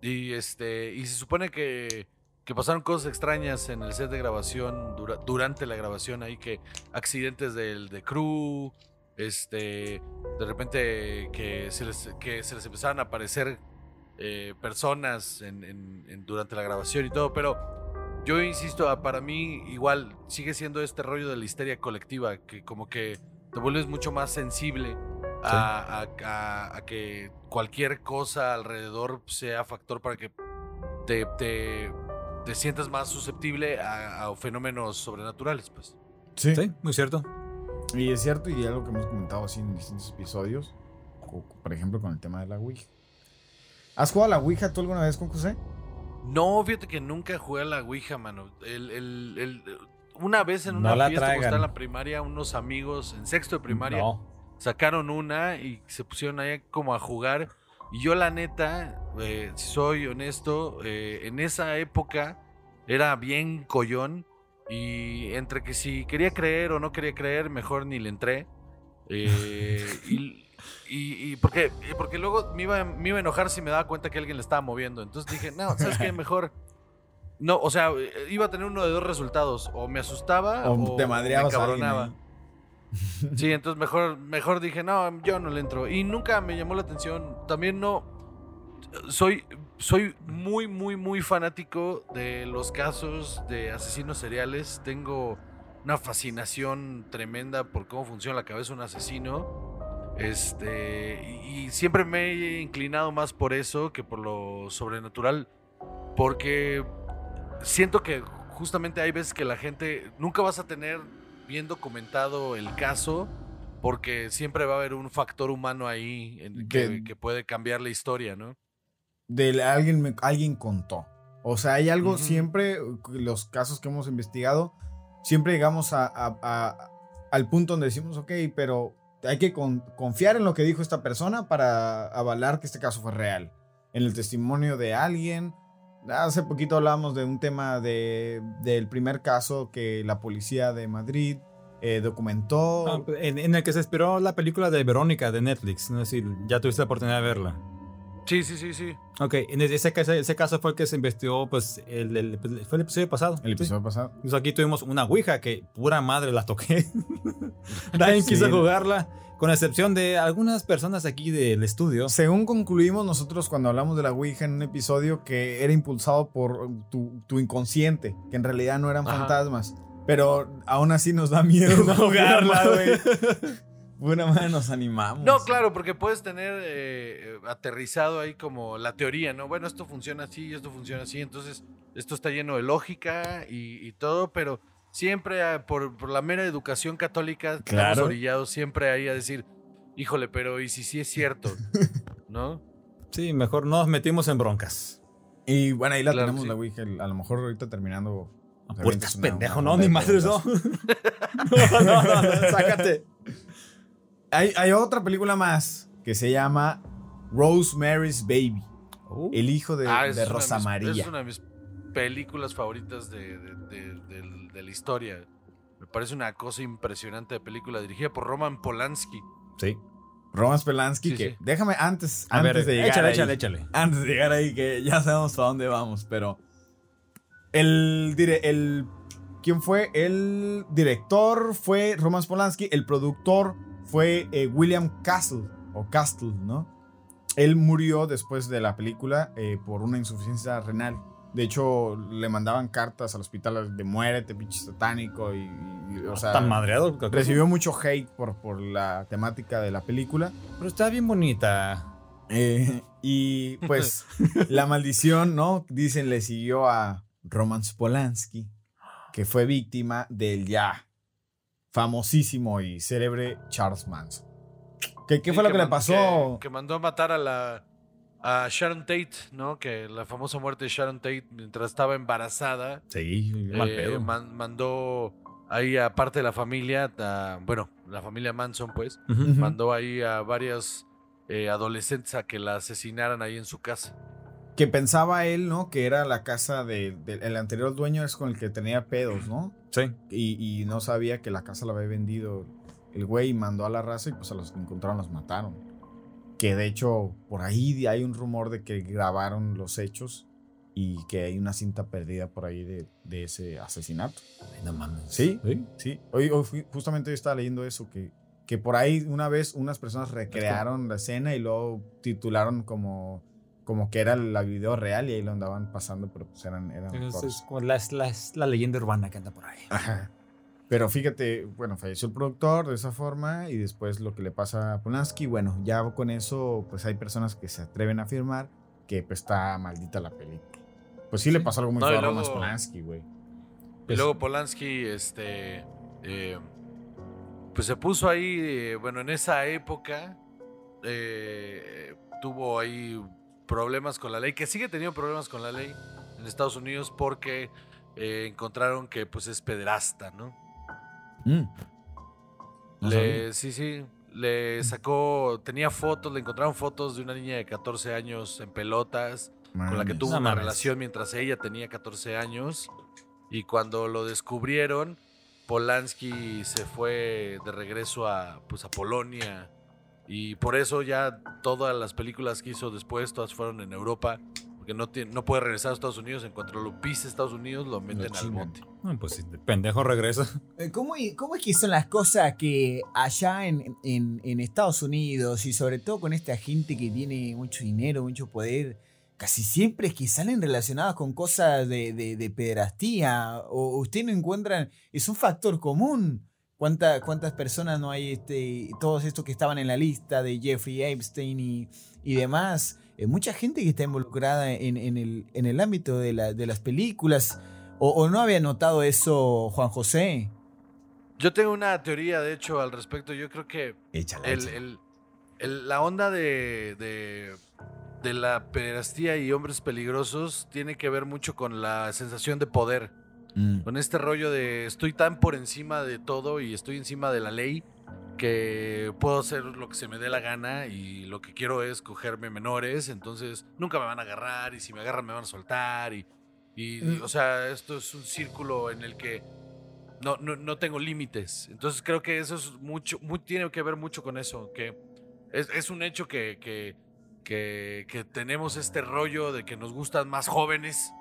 Y este. Y se supone que. Que pasaron cosas extrañas en el set de grabación dura- durante la grabación ahí que accidentes del de crew, este, de repente que se les, que se les empezaron a aparecer eh, personas en- en- en- durante la grabación y todo, pero yo insisto, ah, para mí igual sigue siendo este rollo de la histeria colectiva, que como que te vuelves mucho más sensible a, a- a- a que cualquier cosa alrededor sea factor para que te, te- te sientas más susceptible a, a fenómenos sobrenaturales, pues.
Sí.
Sí, muy cierto.
Y es cierto, y algo que hemos comentado así en distintos episodios, por ejemplo con el tema de la Ouija. ¿Has jugado a la Ouija tú alguna vez con José?
No, fíjate que nunca jugué a la Ouija, mano. El, el- el- una vez en una
No la
fiesta cuando
traigan.
estaba en la primaria, unos amigos en sexto de primaria
No.
sacaron una y se pusieron ahí como a jugar. Y yo la neta, eh, si soy honesto, eh, en esa época era bien collón. Y entre que si quería creer o no quería creer, mejor ni le entré. Eh, [laughs] y, y- y porque, y porque luego me iba, me iba a enojar si me daba cuenta que alguien le estaba moviendo. Entonces dije, no, ¿sabes qué? Mejor... No, o sea, eh, iba a tener uno de dos resultados. O me asustaba o,
O te madreabas
me
a alguien
cabronaba.
ahí. [laughs]
Sí, [laughs] entonces mejor, mejor dije, no, yo no le entro. Y nunca me llamó la atención. También no. Soy, soy muy, muy, muy fanático de los casos de asesinos seriales. Tengo una fascinación tremenda por cómo funciona la cabeza de un asesino. Este. Y, y siempre me he inclinado más por eso que por lo sobrenatural. Porque siento que justamente hay veces que la gente. Nunca vas a tener bien documentado el caso. Porque siempre va a haber un factor humano ahí en- que,
Que-
que puede cambiar la historia, ¿no?
De alguien, me- alguien contó. O sea, hay algo siempre, los casos que hemos investigado, siempre llegamos a, a- a- al punto donde decimos, ok, pero hay que con- confiar en lo que dijo esta persona para avalar que este caso fue real. En el testimonio de alguien. Hace poquito hablábamos de un tema de, del primer caso que la policía de Madrid eh, documentó.
Ah, en, en el que se inspiró la película de Verónica de Netflix. No sé si ya tuviste la oportunidad de verla.
Sí, sí, sí, sí.
Ok, en ese, caso- ese caso fue el que se investigó, pues, el, el- fue el episodio pasado.
el
Sí.
episodio pasado.
Entonces aquí tuvimos una Ouija que pura madre la toqué. [laughs] Nadie quiso
Sí.
jugarla, con excepción de algunas personas aquí del estudio.
Según concluimos nosotros cuando hablamos de la Ouija en un episodio que era impulsado por tu, tu inconsciente, que en realidad no eran
Ajá.
fantasmas. Pero aún así nos da miedo [laughs]
No
jugarla,
jugarla,
güey. [laughs] Buena madre, nos animamos.
No, claro, porque puedes tener eh, aterrizado ahí como la teoría, ¿no? Bueno, esto funciona así esto funciona así, entonces esto está lleno de lógica y, y todo, pero siempre ah, por, por la mera educación católica estamos orillados siempre ahí a decir, híjole, pero ¿y si sí es cierto? [laughs] ¿No?
Sí, mejor no nos metimos en broncas.
Y bueno, ahí la
Claro,
tenemos
sí.
la Ouija. A lo mejor ahorita terminando.
Puertas, pendejo, no, ni madres, [laughs] [laughs] no, no, no, no, sácate.
Hay, hay otra película más que se llama Rosemary's Baby.
Uh,
El hijo de,
Ah,
de
es una de
Rosa
mis-
María.
Es una de mis películas favoritas de, de- de- del- de la historia. Me parece una cosa impresionante de película dirigida por Roman Polanski.
Sí. Roman Spelansky,
Sí,
que
sí.
déjame antes,
a
antes
ver,
de llegar
échale,
ahí,
échale, échale.
antes de llegar ahí, que ya sabemos para dónde vamos, pero el, dire- el ¿quién fue? El director fue Roman Polanski, el productor fue eh, William Castle, o Castle, ¿no? Él murió después de la película eh, por una insuficiencia renal. De hecho, le mandaban cartas al hospital de muérete, pinche satánico, y, y, o sea,
Tan madreado.
recibió mucho hate por, por la temática de la película.
Pero está bien bonita.
Eh, y pues [laughs] la maldición, ¿no? Dicen, le siguió a Roman Polanski, que fue víctima del ya famosísimo y célebre Charles Manson. ¿Qué, qué
Sí,
fue lo que, le pasó?
Que, que mandó a matar a la a Sharon Tate, ¿no? Que la famosa muerte de Sharon Tate mientras estaba embarazada.
Sí, mal
eh,
pedo.
man- mandó ahí a parte de la familia, a- bueno, la familia Manson, pues, mandó ahí a varias eh, adolescentes a que la asesinaran ahí en su casa.
Que pensaba él, ¿no? Que era la casa de- del el anterior dueño, es con el que tenía pedos, ¿no?
Sí.
Y, y no sabía que la casa la había vendido el güey y mandó a la raza y pues a los que encontraron los mataron. Que de hecho por ahí hay un rumor de que grabaron los hechos y que hay una cinta perdida por ahí de, de ese asesinato.
Ay, no mames.
Sí.
Sí.
Sí, hoy, hoy fui- justamente yo estaba leyendo eso, que, que por ahí una vez unas personas recrearon la escena y luego titularon como, como que era la video real y ahí lo andaban pasando, pero pues eran... eran
Es,
actores.
es como la, es la- la leyenda urbana que anda por ahí.
Ajá. Pero fíjate, bueno, falleció el productor de esa forma y después lo que le pasa a Polanski, bueno, ya con eso, pues hay personas que se atreven a afirmar que pues está maldita la película. Pues sí, le pasó algo muy
No,
a Polanski, güey.
Y
Pues-
luego Polanski, este, eh, pues se puso ahí, eh, bueno, en esa época eh, tuvo ahí problemas con la ley, que sigue teniendo problemas con la ley en Estados Unidos porque eh, encontraron que pues es pederasta, ¿no?
Mm. No sabía.
Le, sí, sí, le sacó, tenía fotos, le encontraron fotos de una niña de 14 años en pelotas, con la que tuvo
No
una
mames.
relación mientras ella tenía 14 años. Y cuando lo descubrieron, Polanski se fue de regreso a, pues, a Polonia. Y por eso ya todas las películas que hizo después, todas fueron en Europa. Porque no, tiene, no puede regresar a Estados Unidos. En cuanto lo pise Estados Unidos, lo meten al
chingan.
bote.
No, pues si de pendejo regresa.
Eh, ¿Cómo, ¿Cómo es que son las cosas que allá en, en- en Estados Unidos y sobre todo con esta gente que tiene mucho dinero, mucho poder, casi siempre es que salen relacionadas con cosas de, de, de pederastía? ¿O usted no encuentran, es un factor común? ¿Cuánta- ¿Cuántas personas no hay, este, todos estos que estaban en la lista de Jeffrey Epstein y, y demás? Eh, mucha gente que está involucrada en, en el, en el ámbito de, la- de las películas. ¿O, o no había notado eso Juan José?
Yo tengo una teoría, de hecho, al respecto. Yo creo que el- el- la onda de, de, de la pederastía y hombres peligrosos tiene que ver mucho con la sensación de poder.
Mm.
Con este rollo de estoy tan por encima de todo y estoy encima de la ley que puedo hacer lo que se me dé la gana y lo que quiero es cogerme menores, entonces nunca me van a agarrar y si me agarran me van a soltar y, y- y, o sea, esto es un círculo en el que no, no, no tengo límites. Entonces creo que eso es mucho, muy, tiene que ver mucho con eso, que es, es un hecho que, que, que, que tenemos este rollo de que nos gustan más jóvenes.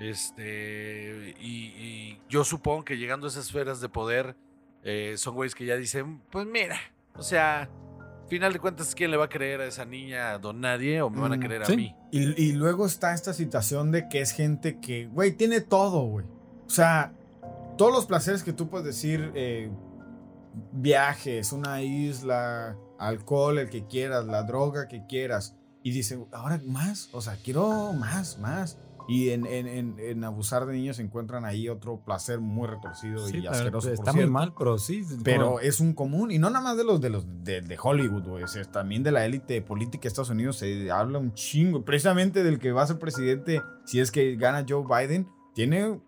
Este, y, y yo supongo que llegando a esas esferas de poder, eh, son güeyes que ya dicen, pues mira, o sea, final de cuentas, ¿quién le va a creer a esa niña, a don nadie, o me van a
Mm,
creer a mí?
Y, y luego está esta situación de que es gente que, güey, tiene todo, güey. O sea, todos los placeres que tú puedes decir, eh, viajes, una isla, alcohol, el que quieras, la droga que quieras. Y dicen, ahora más, o sea, quiero más, más. Y en, en- en- en abusar de niños encuentran ahí otro placer muy retorcido
Sí,
y asqueroso. por
está muy mal, pero sí.
Pero es un común, y no nada más de los de los de, de Hollywood, güey. o sea, también de la élite política de Estados Unidos se habla un chingo. Precisamente del que va a ser presidente, si es que gana Joe Biden, tiene.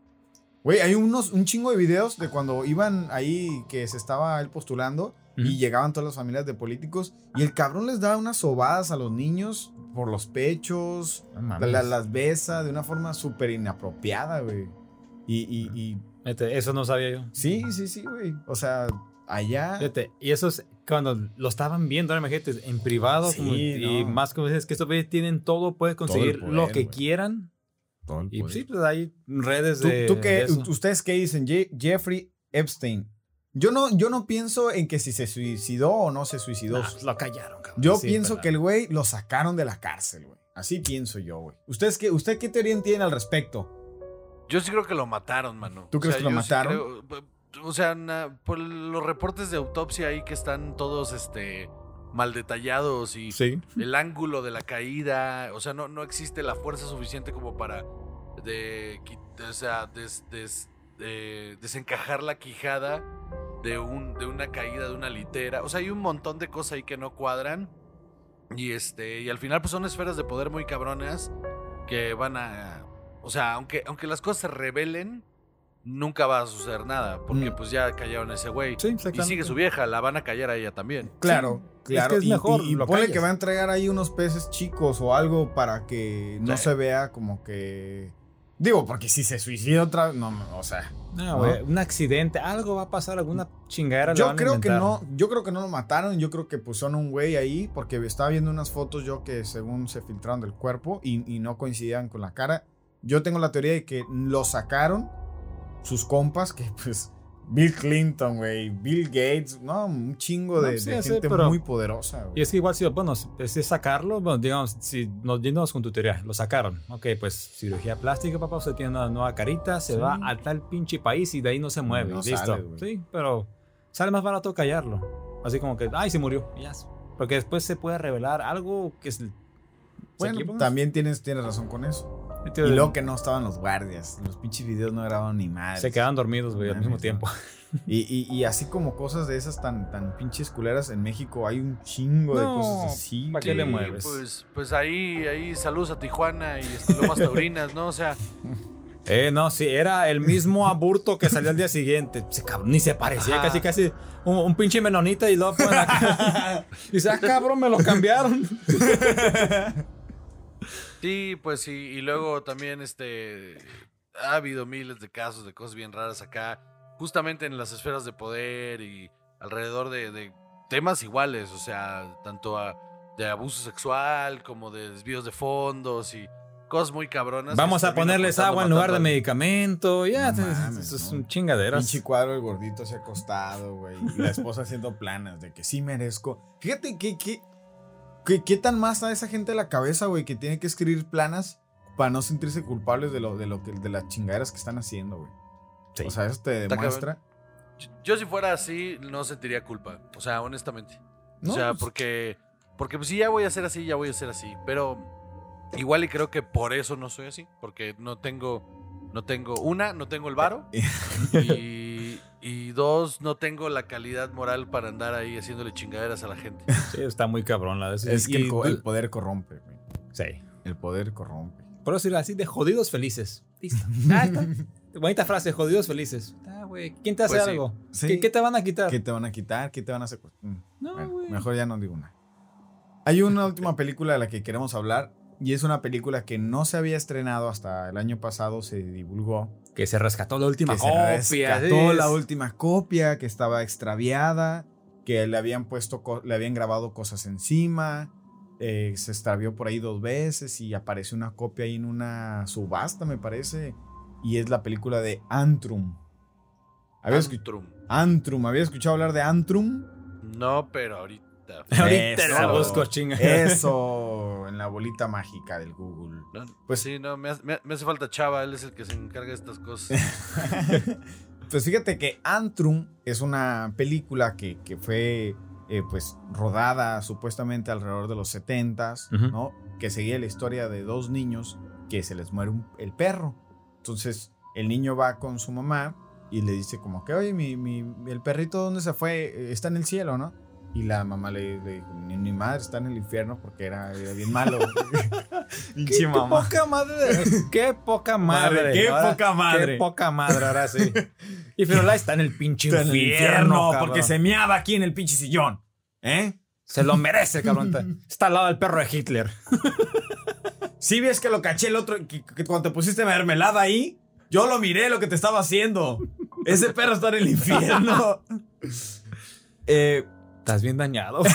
Güey, hay unos, un chingo de videos de cuando iban ahí que se estaba él postulando. Y
Ujú.
llegaban todas las familias de políticos y el cabrón les daba unas sobadas a los niños por los pechos,
mames.
la- las besa de una forma súper inapropiada, güey. Y, y, y
Fíjate, Eso no sabía yo.
sí, sí, sí, güey. O sea, allá...
Y eso es cuando lo estaban viendo, ahora imagínate, en privado.
Sí,
como- y
no.
más como dices, que estos güeyes tienen todo, pueden conseguir
poder,
lo que
güey.
quieran.
todo el
Y sí, pues hay redes
¿Tú,
de.
tú qué-
de eso.
¿Ustedes qué dicen? Je- Jeffrey Epstein. Yo no, yo no pienso en que si se suicidó o no se suicidó.
Nah, lo callaron, cabrón.
yo
Sí,
pienso
pero-
que el güey lo sacaron de la cárcel, güey. Así pienso yo, güey. ¿Ustedes qué, ¿Usted qué teoría tiene al respecto?
Yo sí creo que lo mataron, mano.
¿Tú crees que lo
sí
mataron?
creo- o sea, na- por los reportes de autopsia ahí que están todos este mal detallados y
Sí.
el ángulo de la caída, o sea, no, no existe la fuerza suficiente como para de, o sea, des- des- de- desencajar la quijada de, un, de una caída de una litera. O sea, hay un montón de cosas ahí que no cuadran. Y este, y al final, pues son esferas de poder muy cabronas que van a. O sea, aunque, aunque las cosas se revelen, nunca va a suceder nada. Porque
Mm.
pues ya callaron a ese güey.
Sí,
y sigue su vieja, la van a callar a ella también.
Claro, claro.
que es
y,
mejor,
y, y
lo
ponle que va a entregar ahí unos peces chicos o algo para que no
Sí.
se vea como que. Digo, porque si se suicida otra no, o sea.
No, güey, un accidente, algo va a pasar, alguna chingadera
Yo creo que no, yo creo que no lo mataron, yo creo que pusieron un güey ahí porque estaba viendo unas fotos yo que según se filtraron del cuerpo y, y no coincidían con la cara. Yo tengo la teoría de que lo sacaron sus compas, que pues Bill Clinton, güey, Bill Gates, no, un chingo de,
No, sí,
de
sí,
gente
pero-
muy poderosa. güey.
Y es que igual si, bueno, si es sacarlo, bueno, digamos, si nos yéndonos con tu teoría, lo sacaron. Ok, pues cirugía plástica, papá, usted tiene una nueva carita, se
Sí.
va a tal pinche país y de ahí no se mueve.
No
listo.
sale,
sí, pero sale más barato callarlo. Así como que, ay, se murió. ya. Porque después se puede revelar algo que es...
Bueno, también tienes, tienes razón con eso. Y luego que no estaban los guardias, los pinches videos no grababan ni madre.
Se quedan dormidos, güey, al mismo tiempo. [laughs]
Y, y- y así como cosas de esas tan, tan pinches culeras en México, hay un chingo de cosas así.
¿pa' qué le mueves?
Pues, pues ahí, ahí saludos a Tijuana y este, Lomas Taurinas, [laughs] ¿no? O sea,
Eh, no, sí, era el mismo aburto que salió al día siguiente. Se cabrón, ni se parecía,
Ajá.
casi, casi un, un pinche menonita y luego ponen acá. y [laughs] dice, ah, cabrón, me lo cambiaron.
Sí, pues sí. Y luego también, este, ha habido miles de casos de cosas bien raras acá, justamente en las esferas de poder y alrededor de, de temas iguales, o sea, tanto a- de abuso sexual como de desvíos de fondos y cosas muy cabronas.
Vamos
se
a ponerles agua en lugar de medicamento. Ya,
No
te-
mames,
eso es
¿no?
un chingaderas.
Pinche cuadro, el gordito hacia acostado, güey. Y la esposa haciendo planas de que sí merezco. Fíjate que, que, que- qué tan más a esa gente de la cabeza, güey, que tiene que escribir planas para no sentirse culpables de lo, de lo que, de las chingaderas que están haciendo, güey.
Sí.
O sea, eso te demuestra.
Yo, yo si fuera así, no sentiría culpa. O sea, honestamente.
No,
o sea,
pues-
porque. Porque pues, si ya voy a ser así, ya voy a ser así. Pero igual y creo que por eso no soy así. Porque no tengo. No tengo. Una, no tengo el varo. [laughs] y, y dos, no tengo la calidad moral para andar ahí haciéndole chingaderas a la gente. [laughs]
Sí, está muy cabrón la de eso.
Es que el, poder corrompe, güey.
Sí.
El poder corrompe.
Por eso decir así de jodidos felices. Listo. [laughs] Ah, está. Bonita frase, jodidos felices. Ah, güey. ¿Quién te hace
Pues sí.
algo?
Sí.
¿Qué, qué te van a quitar?
¿Qué te van a quitar? ¿Qué te van a hacer? Mm,
No,
bueno,
güey.
mejor ya no digo nada. Hay una última película de la que queremos hablar. Y es una película que no se había estrenado hasta el año pasado, se divulgó.
Que se rescató la última
que se
copia.
rescató
sí,
la última copia, que estaba extraviada, que le habían puesto, le habían grabado cosas encima, eh, se extravió por ahí dos veces y apareció una copia ahí en una subasta, me parece, y es la película de Antrum. ¿Había escu-
Antrum.
Antrum, ¿había escuchado hablar de Antrum?
No, pero ahorita.
Ahorita [laughs] la
Eso.
busco, chinga.
Eso, [laughs] en la bolita mágica del Google.
No,
Pues-
sí, no, me, hace- me- me hace falta Chava, él es el que se encarga de estas cosas. [laughs]
pues fíjate que Antrum es una película que, que fue eh, pues rodada supuestamente alrededor de los 70s,
Ujú.
¿no? Que seguía la historia de dos niños que se les muere un- el perro. Entonces el niño va con su mamá y le dice como que, oye, mi, mi- el perrito ¿dónde se fue? Eh, Está en el cielo, ¿no?
Y la mamá le, le dijo, "Ni- mi madre está en el infierno porque era, era bien malo. [laughs] Pinche
Qué
mamá.
poca madre. Qué poca madre.
Madre, qué
Ahora-
poca madre.
Qué poca madre, ahora sí. [laughs] Y Firulais está en el pinche
Está
infierno.
porque se meaba aquí en el pinche sillón. ¿Eh?
Se lo merece, cabrón. Está- [laughs] al lado del perro de Hitler.
Si ves que lo caché el otro, que, que cuando te pusiste mermelada ahí, yo lo miré lo que te estaba haciendo. Ese perro está en el infierno. Eh,
Estás bien dañado. [laughs]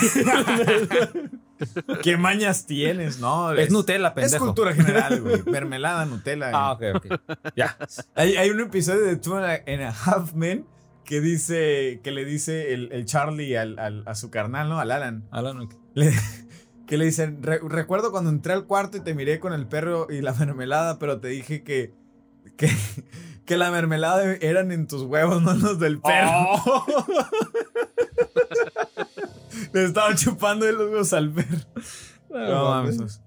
[laughs]
¿Qué mañas tienes? No,
es Nutella, pendejo.
Es cultura general, güey. [laughs] Mermelada, Nutella.
Ah, ok, ok. Ya.
Hay, hay un episodio de Two and a Half Men que dice, que le dice el, el Charlie al- al- a su carnal, ¿no? Al Alan.
Alan,
Le- que le dicen, "Re- recuerdo cuando entré al cuarto y te miré con el perro y la mermelada, pero te dije que, que, que la mermelada eran en tus huevos, no los del perro.
Oh. [laughs]
le estaba chupando de los huevos al perro. No, mames, es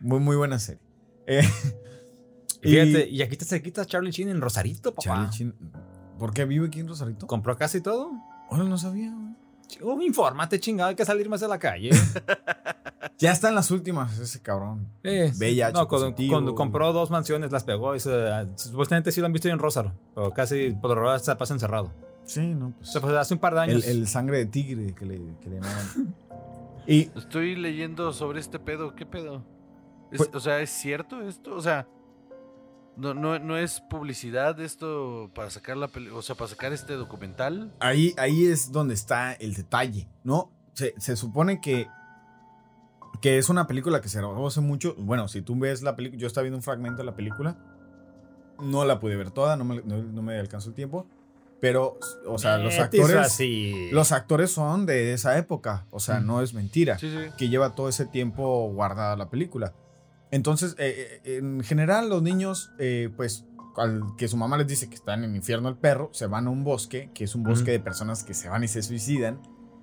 muy, muy buena serie. Eh,
Y Fíjate, y aquí te se quita Charlie Sheen en Rosarito, papá.
Charlie Chin, ¿Por qué vive aquí en Rosarito?
Compró casi todo.
Ahora no sabía, güey.
Oh, infórmate, chingado, hay que salir más a la calle. [laughs]
Ya está en las últimas ese cabrón. VIH
no, cuando, compró dos mansiones las pegó. Y se- supuestamente sí lo han visto en Rosaro. Pero casi por lo regular se pasa encerrado.
Sí, no, pues.
O sea, pues hace un par de
el,
años.
el sangre de tigre que le, que le llamaban. y
Estoy leyendo sobre este pedo. ¿Qué pedo? Es-
Pues-
o sea, ¿es cierto esto? O sea, no, no, no es publicidad esto para sacar la peli- o sea, para sacar este documental.
ahí, ahí es donde está el detalle, ¿no? Se, se supone que, que es una película que se grabó hace mucho. Bueno, si tú ves la película, yo estaba viendo un fragmento de la película. No la pude ver toda, no me, no, no me alcanzó el tiempo. Pero, o sea, los actores.
así.
Los actores son de esa época. O sea,
Ujú.
no es mentira.
Sí, sí.
que lleva todo ese tiempo guardada la película. Entonces, eh, eh, en general, los niños, eh, pues, al que su mamá les dice que está en el infierno el perro, se van a un bosque, que es un bosque
Ujú.
de personas que se van y se suicidan.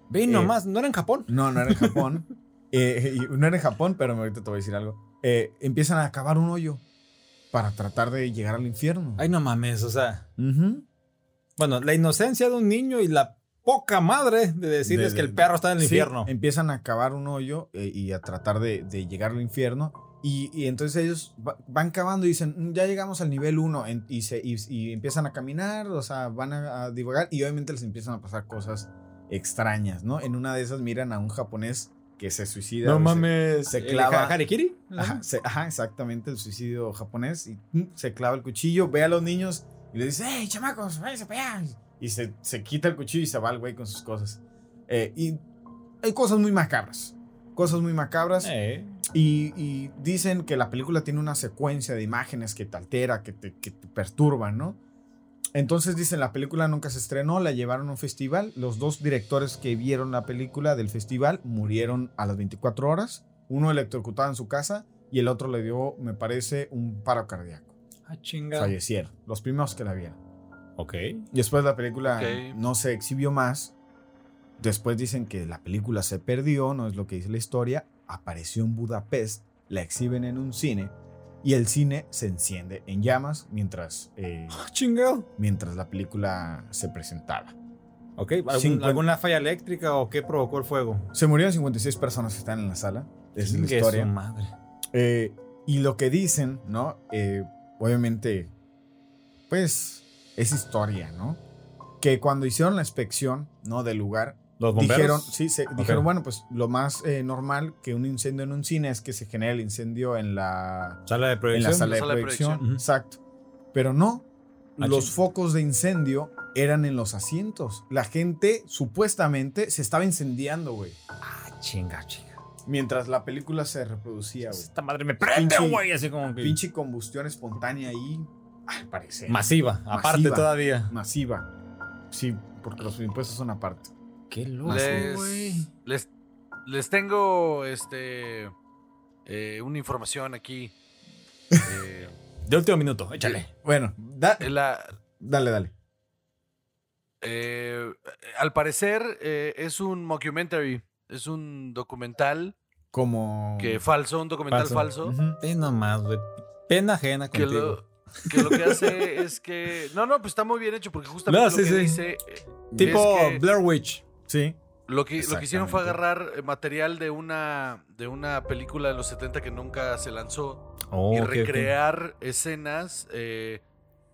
Ve
eh,
nomás, no era en Japón.
No, no era en Japón. [laughs] Eh, no era en Japón, pero ahorita te voy a decir algo. Eh, empiezan a cavar un hoyo para tratar de llegar al infierno.
Ay, no mames, o sea.
Ujú.
Bueno, la inocencia de un niño y la poca madre de decirles
De-
que el perro está en el
Sí,
infierno.
Empiezan a cavar un hoyo eh, y a tratar de, de llegar al infierno. Y, y entonces ellos va- van cavando y dicen, "Mm, ya llegamos al nivel 1 y, se, y, y empiezan a caminar, o sea, van a, a divagar y obviamente les empiezan a pasar cosas extrañas, ¿no? En una de esas miran a un japonés que se suicida. o se- se
¿El
clava-
ha- Harikiri?
Ajá, se- ajá, exactamente, el suicidio japonés. Y mm, se clava el cuchillo, ve a los niños y les dice, ¡Hey, chamacos, váyanse para allá! Y se, se quita el cuchillo y se va el güey con sus cosas. Eh, y hay cosas muy macabras. Cosas muy macabras.
Eh,
Y, y dicen que la película tiene una secuencia de imágenes que te altera, que te, que te perturban, ¿no? Entonces dicen, la película nunca se estrenó, la llevaron a un festival. Los dos directores que vieron la película del festival murieron a las 24 horas. Uno electrocutado en su casa y el otro le dio, me parece, un paro cardíaco.
Ah, chinga.
Fallecieron, los primeros que la vieron.
Ok.
Después la película
Ok.
no se exhibió más. Después dicen que la película se perdió, no es lo que dice la historia. Apareció en Budapest, la exhiben en un cine y el cine se enciende en llamas mientras, eh,
Ah, chinga.
mientras la película se presentaba.
Ok, ¿algún-
Cincuenta-
¿alguna falla eléctrica o qué provocó el fuego?
Se murieron 56 personas que están en la sala. Es la historia.
su madre.
Eh, y lo que dicen, ¿no? Eh, obviamente, pues es historia, ¿no? Que cuando hicieron la inspección, ¿no? Del lugar,
Los bomberos.
dijeron, sí, se, dijeron, bueno, pues lo más eh, normal que un incendio en un cine es que se genere el incendio en la,
Sala de
en
proyección.
la sala de
Sala de
proyección. Exacto. Pero no,
Ah,
los focos de incendio eran en los asientos. La gente supuestamente se estaba incendiando, güey.
Ah, chinga, chinga.
Mientras la película se reproducía, güey.
Esta madre me prende, güey. Así como que.
Pinche combustión espontánea ahí, al parecer.
Masiva, aparte
Masiva.
todavía.
Masiva. Sí, porque los impuestos son aparte.
Qué loco,
Les, les, les tengo este eh, una información aquí. Eh,
De último minuto, échale.
Bueno, da-
la,
dale, dale.
eh, al parecer eh, es un mockumentary, es un documental
Como.
que falso, un documental falso,
Ujú.
Ve nomás, güey. Pena ajena
que, lo, que lo que hace es que no, no, pues está muy bien hecho porque justamente
No,
lo
sí,
que
sí.
dice eh,
Tipo
es que-
Blair Witch.
Sí.
Lo que, lo que hicieron fue agarrar eh, material de una, de una película de los 70 que nunca se lanzó
Oh,
y recrear escenas eh,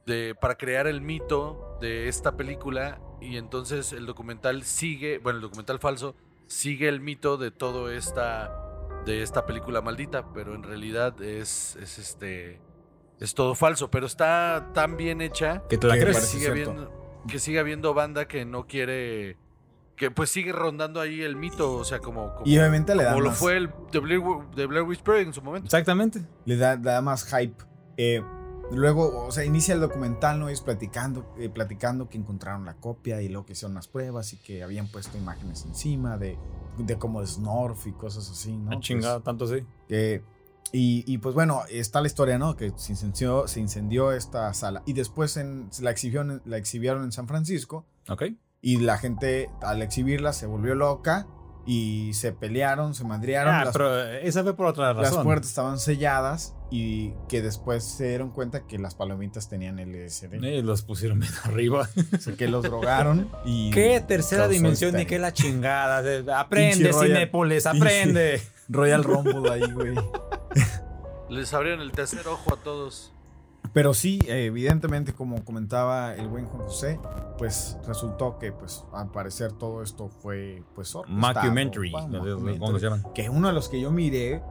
de, para crear el mito de esta película. Y entonces el documental sigue, bueno, el documental falso sigue el mito de todo esta, de esta película maldita, pero en realidad es, es este, es todo falso. Pero está tan bien hecha
Que te la
Que
crees.
sigue, habiendo, que sigue habiendo banda que no quiere. Que pues sigue rondando ahí el mito, o sea, como. como
Y obviamente le da
como lo fue el de Blair, de Blair Witch Project en su momento.
Exactamente.
le da, le da más hype. Eh, luego, o sea, inicia el documental, ¿no? Es platicando, eh, platicando que encontraron la copia y luego que hicieron las pruebas y que habían puesto imágenes encima de, de como Snorf y cosas así, ¿no?
Ah,
Pues,
chingado, tanto sí.
que- y, y, pues bueno, está la historia, ¿no? Que se incendió, se incendió esta sala y después en, la, exhibieron, la exhibieron en San Francisco
Ok.
y la gente al exhibirla se volvió loca y se pelearon, se madrearon.
Ah,
las,
pero esa fue por otra
las
razón.
puertas estaban selladas y que después se dieron cuenta que las palomitas tenían LSD.
Eh, los pusieron bien [laughs] arriba.
O sea, que los drogaron y... [laughs]
¿Qué tercera dimensión ni qué la chingada? De- [laughs] Aprende, Cinépolis, aprende.
Royal Rumble ahí, güey.
Les abrieron el tercer ojo a todos.
Pero sí, evidentemente, como comentaba el buen Juan José, pues resultó que, pues, al parecer todo esto fue, pues, orquestado,
mockumentary. ¿Cómo se llaman?
Que uno de los que yo miré,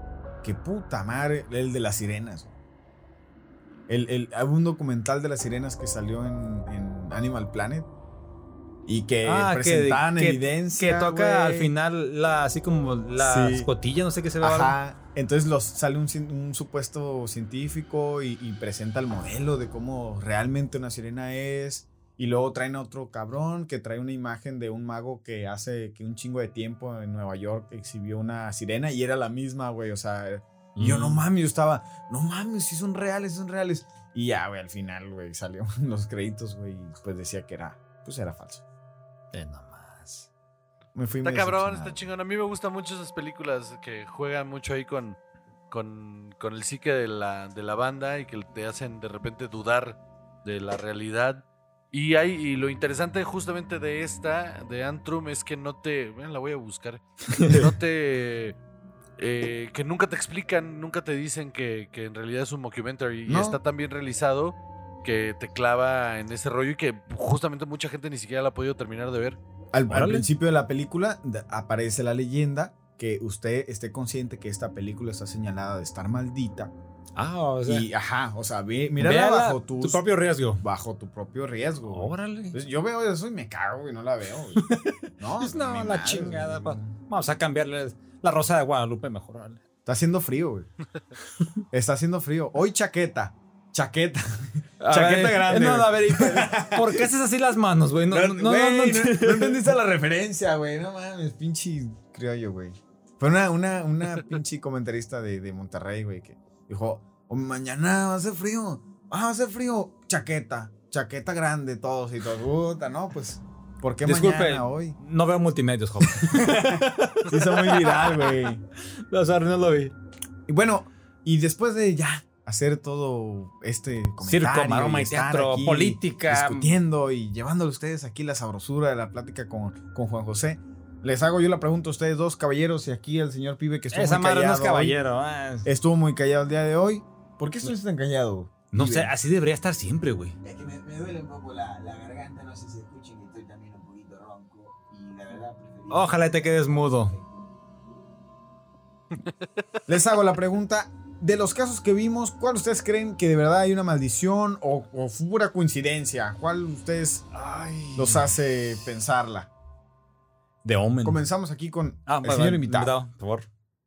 que puta madre, el de las sirenas. El, el, hay un documental de las sirenas que salió en, en Animal Planet y que
Ah,
presentaban
que-
evidencia.
Que toca al final la, así como la
Sí.
escotilla, no sé qué se ve.
Ajá. Entonces los, sale un, un supuesto científico y, y presenta el modelo de cómo realmente una sirena es. Y luego traen a otro cabrón que trae una imagen de un mago que hace que un chingo de tiempo en Nueva York exhibió una sirena y era la misma, güey. O sea, y yo no
Mm.
mames, yo estaba, no mames, sí son reales, son reales. Y ya, güey, al final, güey, salió [laughs] los créditos, güey, y pues decía que era, pues era falso.
Eh, no más.
Me fui
Está cabrón, está chingón. A mí me gustan mucho esas películas que juegan mucho ahí con, con, con el psique de la, de la banda y que te hacen de repente dudar de la realidad. Y, hay, y lo interesante justamente de esta, de Antrum, es que no te... Bueno, la voy a buscar. No te... [laughs] eh, que nunca te explican, nunca te dicen que, que en realidad es un mockumentary. Y está tan bien realizado que te clava en ese rollo y que justamente mucha gente ni siquiera la ha podido terminar de ver.
Al, principio de la película aparece la leyenda que usted esté consciente que esta película está señalada de estar maldita.
Ah, o sea,
y ajá, o sea, ve, mírala bajo
tu propio riesgo.
bajo tu propio riesgo.
Órale.
Entonces, yo veo eso y me cago y no la veo. [laughs] No,
Pues no, la
madre,
chingada,
güey.
Vamos a cambiarle la rosa de Guadalupe mejor.
Está haciendo frío, güey. [laughs] Está haciendo frío. Hoy chaqueta. Chaqueta.
A
Chaqueta
ver,
grande,
No,
güey.
a ver, ¿y ¿por qué haces así las manos, güey? No, no, no,
Güey,
no,
no- no entendiste la referencia, güey. No mames, pinche criollo, güey. Fue una, una, una pinche comentarista de, de Monterrey, güey, que dijo, "Oh, mañana va a hacer frío. Ah, va a hacer frío. Chaqueta. Chaqueta grande, todos y todos. Puta, no, pues, ¿por qué
Disculpe,
mañana hoy?
no veo multimedios, joven. [laughs]
Se hizo muy viral, güey.
o sea, no lo vi.
Y bueno, y después de ya hacer todo este comentario
Circo, maroma y teatro, política.
discutiendo y llevándole a ustedes aquí la sabrosura de la plática con, con Juan José. Les hago yo la pregunta a ustedes dos caballeros y aquí el señor pibe que estuvo
Esa
muy
madre no
callado
es
hoy.
caballero. ah.
Estuvo muy callado el día de hoy. ¿Por qué estuviste tan callado?
No
pibe?
sé, así debería estar siempre, güey.
Es que me, me duele un poco la, la garganta, no sé si escuchen que estoy también un poquito ronco. Y la verdad
Ojalá te quedes mudo. [laughs]
Les hago la pregunta. De los casos que vimos, ¿cuál ustedes creen que de verdad hay una maldición o, o pura coincidencia? ¿Cuál ustedes los hace pensarla?
De Omen.
Comenzamos aquí con
Ah,
el señor invitado.
por favor.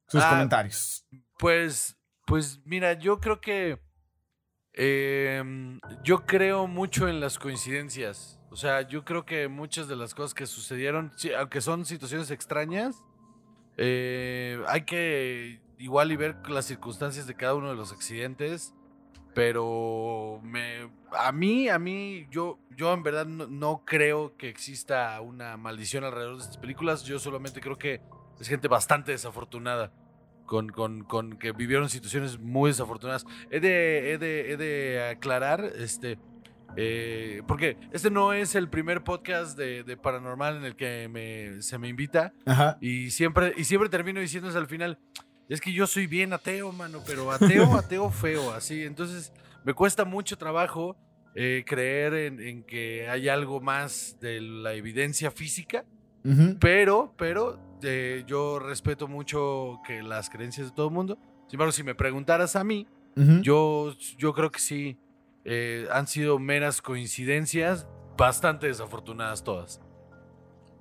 Sus
Ah,
comentarios.
Pues, pues mira, yo creo que em, yo creo mucho en las coincidencias. O sea, yo creo que muchas de las cosas que sucedieron, aunque son situaciones extrañas, eh, hay que igual y ver las circunstancias de cada uno de los accidentes. Pero me, a mí, a mí, yo, yo en verdad no, no creo que exista una maldición alrededor de estas películas. Yo solamente creo que es gente bastante desafortunada con, con, con que vivieron situaciones muy desafortunadas. He de, he de, he de aclarar este, eh, porque este no es el primer podcast de, de paranormal en el que me, se me invita
Ajá.
y siempre, y siempre termino diciéndose al final, es que yo soy bien ateo, mano, pero ateo, [laughs] ateo feo, así. Entonces me cuesta mucho trabajo eh, creer en, en que hay algo más de la evidencia física, pero, pero eh, yo respeto mucho que las creencias de todo el mundo. Sin embargo, si me preguntaras a mí, yo, yo creo que sí, eh, han sido meras coincidencias bastante desafortunadas todas.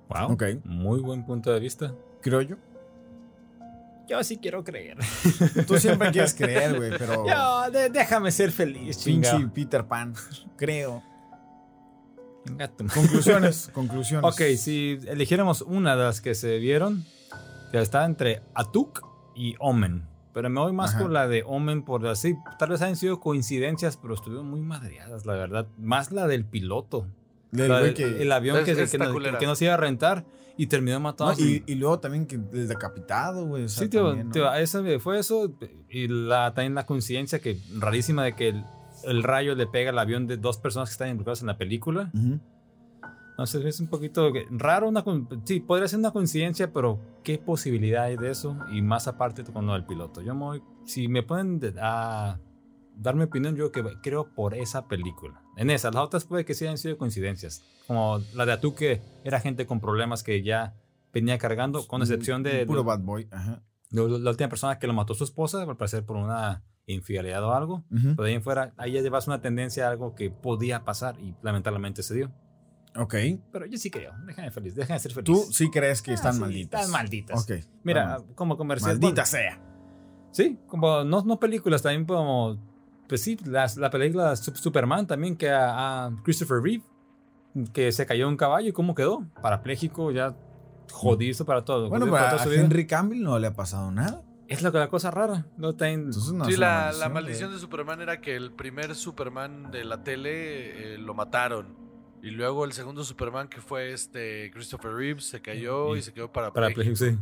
Wow.
Ok.
Muy buen punto de vista.
Creo yo.
Yo sí quiero creer.
Tú siempre quieres creer, güey, pero. [laughs]
Yo, de- déjame ser feliz,
Pinche
chinga.
Peter Pan. Creo. Conclusiones. [laughs] conclusiones.
Ok, si eligiéramos una de las que se vieron, que está entre Atuk y Omen. Pero me voy más
Ajá.
por la de Omen, por así, tal vez hayan sido coincidencias, pero estuvieron muy madreadas, la verdad. Más la del piloto.
Del
La
güey
del-
que.
El avión
Es-
que, que, no,
culera.
que no se iba a rentar y terminó
No,
matando. a su-
y, y luego también que decapitado, güey. o sea,
Sí, tío,
también, ¿no?
tío, esa fue eso. Y la, también la coincidencia que rarísima de que el, el rayo le pega al avión de dos personas que están involucradas en la película.
Ujú.
No sé, es un poquito raro. Una, sí, podría ser una coincidencia, pero ¿qué posibilidad hay de eso? Y más aparte con lo del piloto. Yo me voy- si me pueden de- a dar mi opinión, yo que creo por esa película. En esa, las otras puede que sí hayan sido coincidencias. Como la de Atu, que era gente con problemas que ya venía cargando, con excepción de,
Puro
de-
bad boy. Ajá.
la, la última persona que lo mató su esposa, al parecer por una infidelidad o algo.
Ujú.
Pero de ahí en fuera, ahí ya llevas una tendencia a algo que podía pasar y lamentablemente se dio.
Ok.
Pero yo sí creo, déjame feliz, déjame ser feliz.
Tú sí crees que
Ah,
están
sí,
malditas.
Están malditas.
Ok.
Mira, como comercial.
Maldita
bueno,
sea.
Sí, como no, no películas, también como. Pues sí, las- la película Sup- Superman también, que a, a Christopher Reeve, que se cayó de un caballo y cómo quedó. Parapléjico, ya jodido para todo.
Bueno,
para
a. Henry Cavill no le ha pasado nada.
Es la, la cosa rara. No también-
Entonces no
sí,
es
la, la
maldición,
de Superman era que el primer Superman de la tele eh, lo mataron. Y luego el segundo Superman, que fue este Christopher Reeves, se cayó
Y-
y, se quedó para
parapléjico, sí.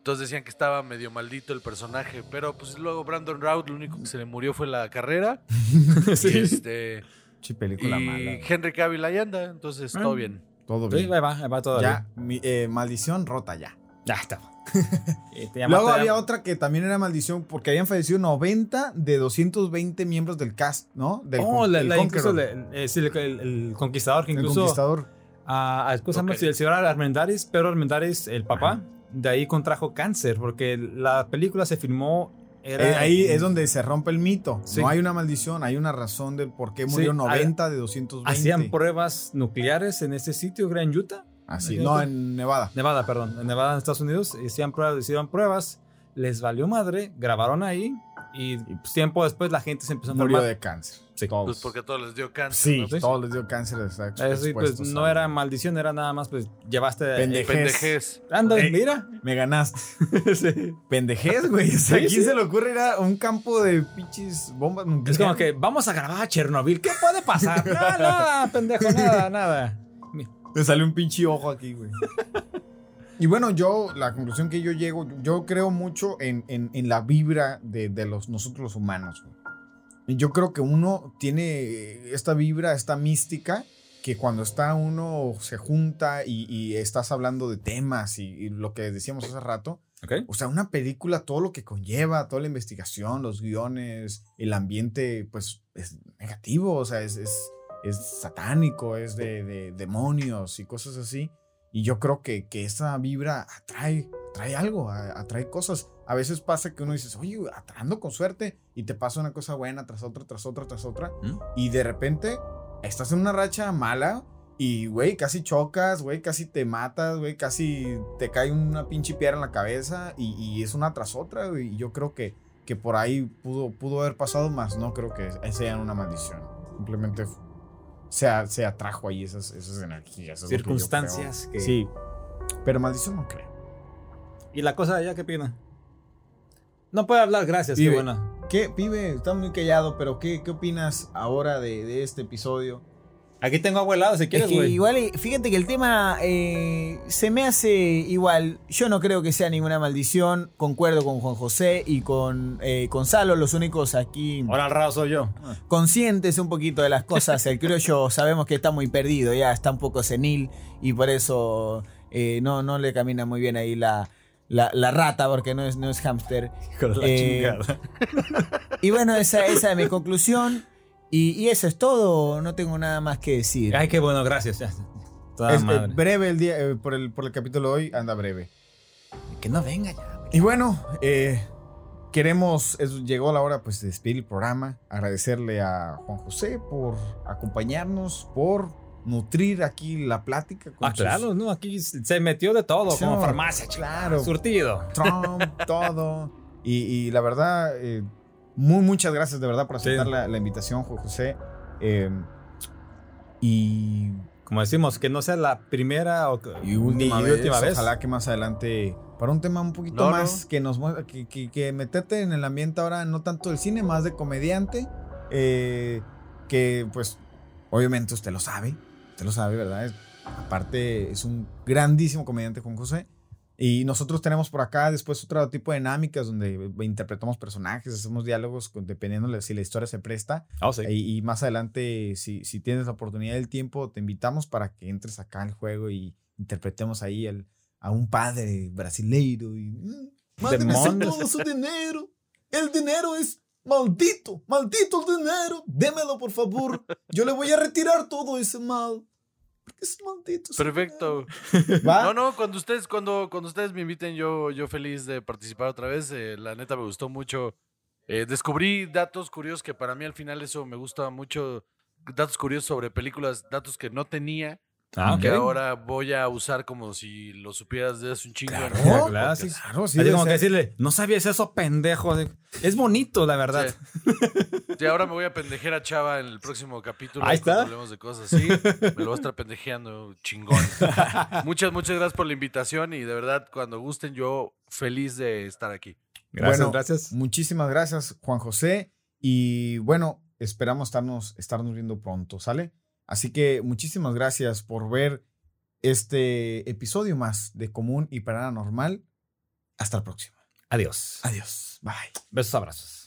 Entonces decían que estaba medio maldito el personaje. Pero pues luego Brandon Routh, lo único que se le murió fue la carrera. [laughs]
Sí.
Y, este,
Sí, película
y
mala.
Henry Cavill ahí anda. Entonces
Ah.
todo bien.
Todo
Sí,
bien.
ahí va, ahí va todavía.
ya, mi- eh, maldición rota ya.
Ya está. [laughs] Eh,
Luego había otra que también era maldición porque habían fallecido 90 de 220 miembros del cast, ¿no? Del
Oh,
con-
la,
el
la- incluso la- eh, sí, el, el- el conquistador, que
el
incluso
conquistador.
a, a ¿cómo se llama?
Ok.
Sí, el señor Armendáriz, Pedro Armendáriz, el papá, de ahí contrajo cáncer, porque la película se filmó. Era,
Eh, ahí es donde se rompe el mito.
Sí.
No hay una maldición, hay una razón del por qué
Sí,
murió
hay-
90 de 220.
hacían pruebas nucleares en ese sitio, era en Utah,
Así, no, en Nevada.
Nevada, perdón, en Nevada, en Estados Unidos, hacían pruebas, hicieron pruebas, les valió madre, grabaron ahí y pues, tiempo después la gente se empezó a
Murió
enfermar.
de cáncer.
Sí.
Todos.
Pues porque todos les dio cáncer.
Sí,
¿no?
Todos les dio cáncer. exacto,
Eh, sí, pues no
a-
era maldición, era nada más, pues llevaste.
Pendeje.
Pendejez.
Anda,
Ey.
mira.
Me ganaste. [laughs]
Sí.
Pendejez, güey. O sea,
Sí,
¿a quién
sí.
se le ocurre ir a un campo de pinches bombas
Es como que vamos a grabar a Chernobyl. ¿Qué puede pasar? [laughs] nada, nada, pendejo, nada, nada.
Me sale un pinche ojo aquí, güey. Y bueno, yo, la conclusión que yo llego, yo creo mucho en, en- en la vibra de, de los, nosotros los humanos. güey. Yo creo que uno tiene esta vibra, esta mística, que cuando está uno se junta y, y estás hablando de temas y, y lo que decíamos hace rato,
Ok.
o sea, una película, todo lo que conlleva, toda la investigación, los guiones, el ambiente, pues es negativo, o sea, es, es, es satánico, es de, de demonios y cosas así. Y yo creo que, que esa vibra atrae, atrae algo, atrae cosas. A veces pasa que uno dices, oye, ando con suerte y te pasa una cosa buena tras otra, tras otra, tras otra.
¿Mm?
Y de repente estás en una racha mala y, güey, casi chocas, güey, casi te matas, güey, casi te cae una pinche piedra en la cabeza y, y es una tras otra, güey. Y yo creo que, que por ahí pudo, pudo haber pasado más, no creo que sea una maldición. Simplemente se, se atrajo ahí esas, esas energías. que
Circunstancias
creo.
que-
Sí, pero maldición no creo.
¿Y la cosa de allá qué opina? No puede hablar, gracias, qué buena.
¿Qué, pibe? Estás muy callado, pero ¿qué, qué opinas ahora de, de este episodio?
Aquí tengo agua helada si
Es
quieres,
que igual, fíjate que el tema eh, se me hace igual. Yo no creo que sea ninguna maldición. Concuerdo con Juan José y con eh, Gonzalo, los únicos aquí
Ahora al raro soy yo.
Conscientes un poquito de las cosas. El criollo [laughs] sabemos que está muy perdido, ya está un poco senil y por eso eh, no, no le camina muy bien ahí la, la, la rata, porque no es, no es hámster. Eh,
chingada. [laughs]
Y bueno, esa, esa es mi conclusión. Y, y eso es todo, no tengo nada más que decir.
Ay, qué bueno, gracias. Toda
Es, eh,
madre.
breve el día, eh, por, el, por el capítulo de hoy, anda breve.
Que no venga ya.
Y bueno, eh, queremos, es- llegó la hora pues de despedir el programa, agradecerle a Juan José por acompañarnos, por nutrir aquí la plática. con
Ah,
sus
claro, no, aquí se metió de todo,
Sí,
como farmacia,
claro.
Surtido.
Trump, [laughs] todo. Y, y la verdad, eh, muy, muchas gracias de verdad por aceptar
Sí.
la, la invitación, Juan José. Eh, y,
Como decimos, que no sea la primera o
y última,
ni
vez,
última vez.
Ojalá que más adelante, para un tema un poquito
No,
más
no.
que nos mueva, que, que, que meterte en el ambiente ahora, no tanto del cine, más de comediante. eh, que pues, obviamente usted lo sabe. Usted lo sabe, ¿verdad? Es- aparte, es un grandísimo comediante, Juan José. Y nosotros tenemos por acá después otro tipo de dinámicas donde interpretamos personajes, hacemos diálogos con- dependiendo de si la historia se presta.
Ah, sí.
Y, y más adelante, si, si tienes la oportunidad del tiempo, te invitamos para que entres acá al juego y interpretemos ahí el, a un padre brasileiro. Y, "Mm, mándeme todo su dinero. El dinero es maldito, maldito el dinero. Démelo, por favor. Yo le voy a retirar todo ese mal. Porque es maldito.
Perfecto.
dinero". [laughs] ¿Va?
No, no, cuando ustedes, cuando, cuando ustedes me inviten, yo, yo feliz de participar otra vez. eh, la neta me gustó mucho. Eh, descubrí datos curiosos que para mí al final eso me gusta mucho. Datos curiosos sobre películas, datos que no tenía,
Ah,
que ahora voy a usar como si lo supieras desde hace un chingo. en
Claro,
el
claro, sí.
Claro, sí.
Así
debe
como que decirle, no sabías eso, pendejo. Es bonito, la verdad.
Sí. Sí, ahora me voy a pendejer a Chava en el próximo capítulo.
Ahí
cuando
está.
Hablemos de cosas así. Me lo voy a estar pendejeando chingón. [laughs] muchas, muchas gracias por la invitación y de verdad, cuando gusten, yo feliz de estar aquí.
Gracias,
Bueno,
gracias.
Muchísimas gracias, Juan José. Y bueno, esperamos estarnos, estarnos viendo pronto, ¿sale? Así que muchísimas gracias por ver este episodio más de Común y Paranormal. Hasta la próxima.
Adiós.
Adiós. Bye.
Besos, abrazos.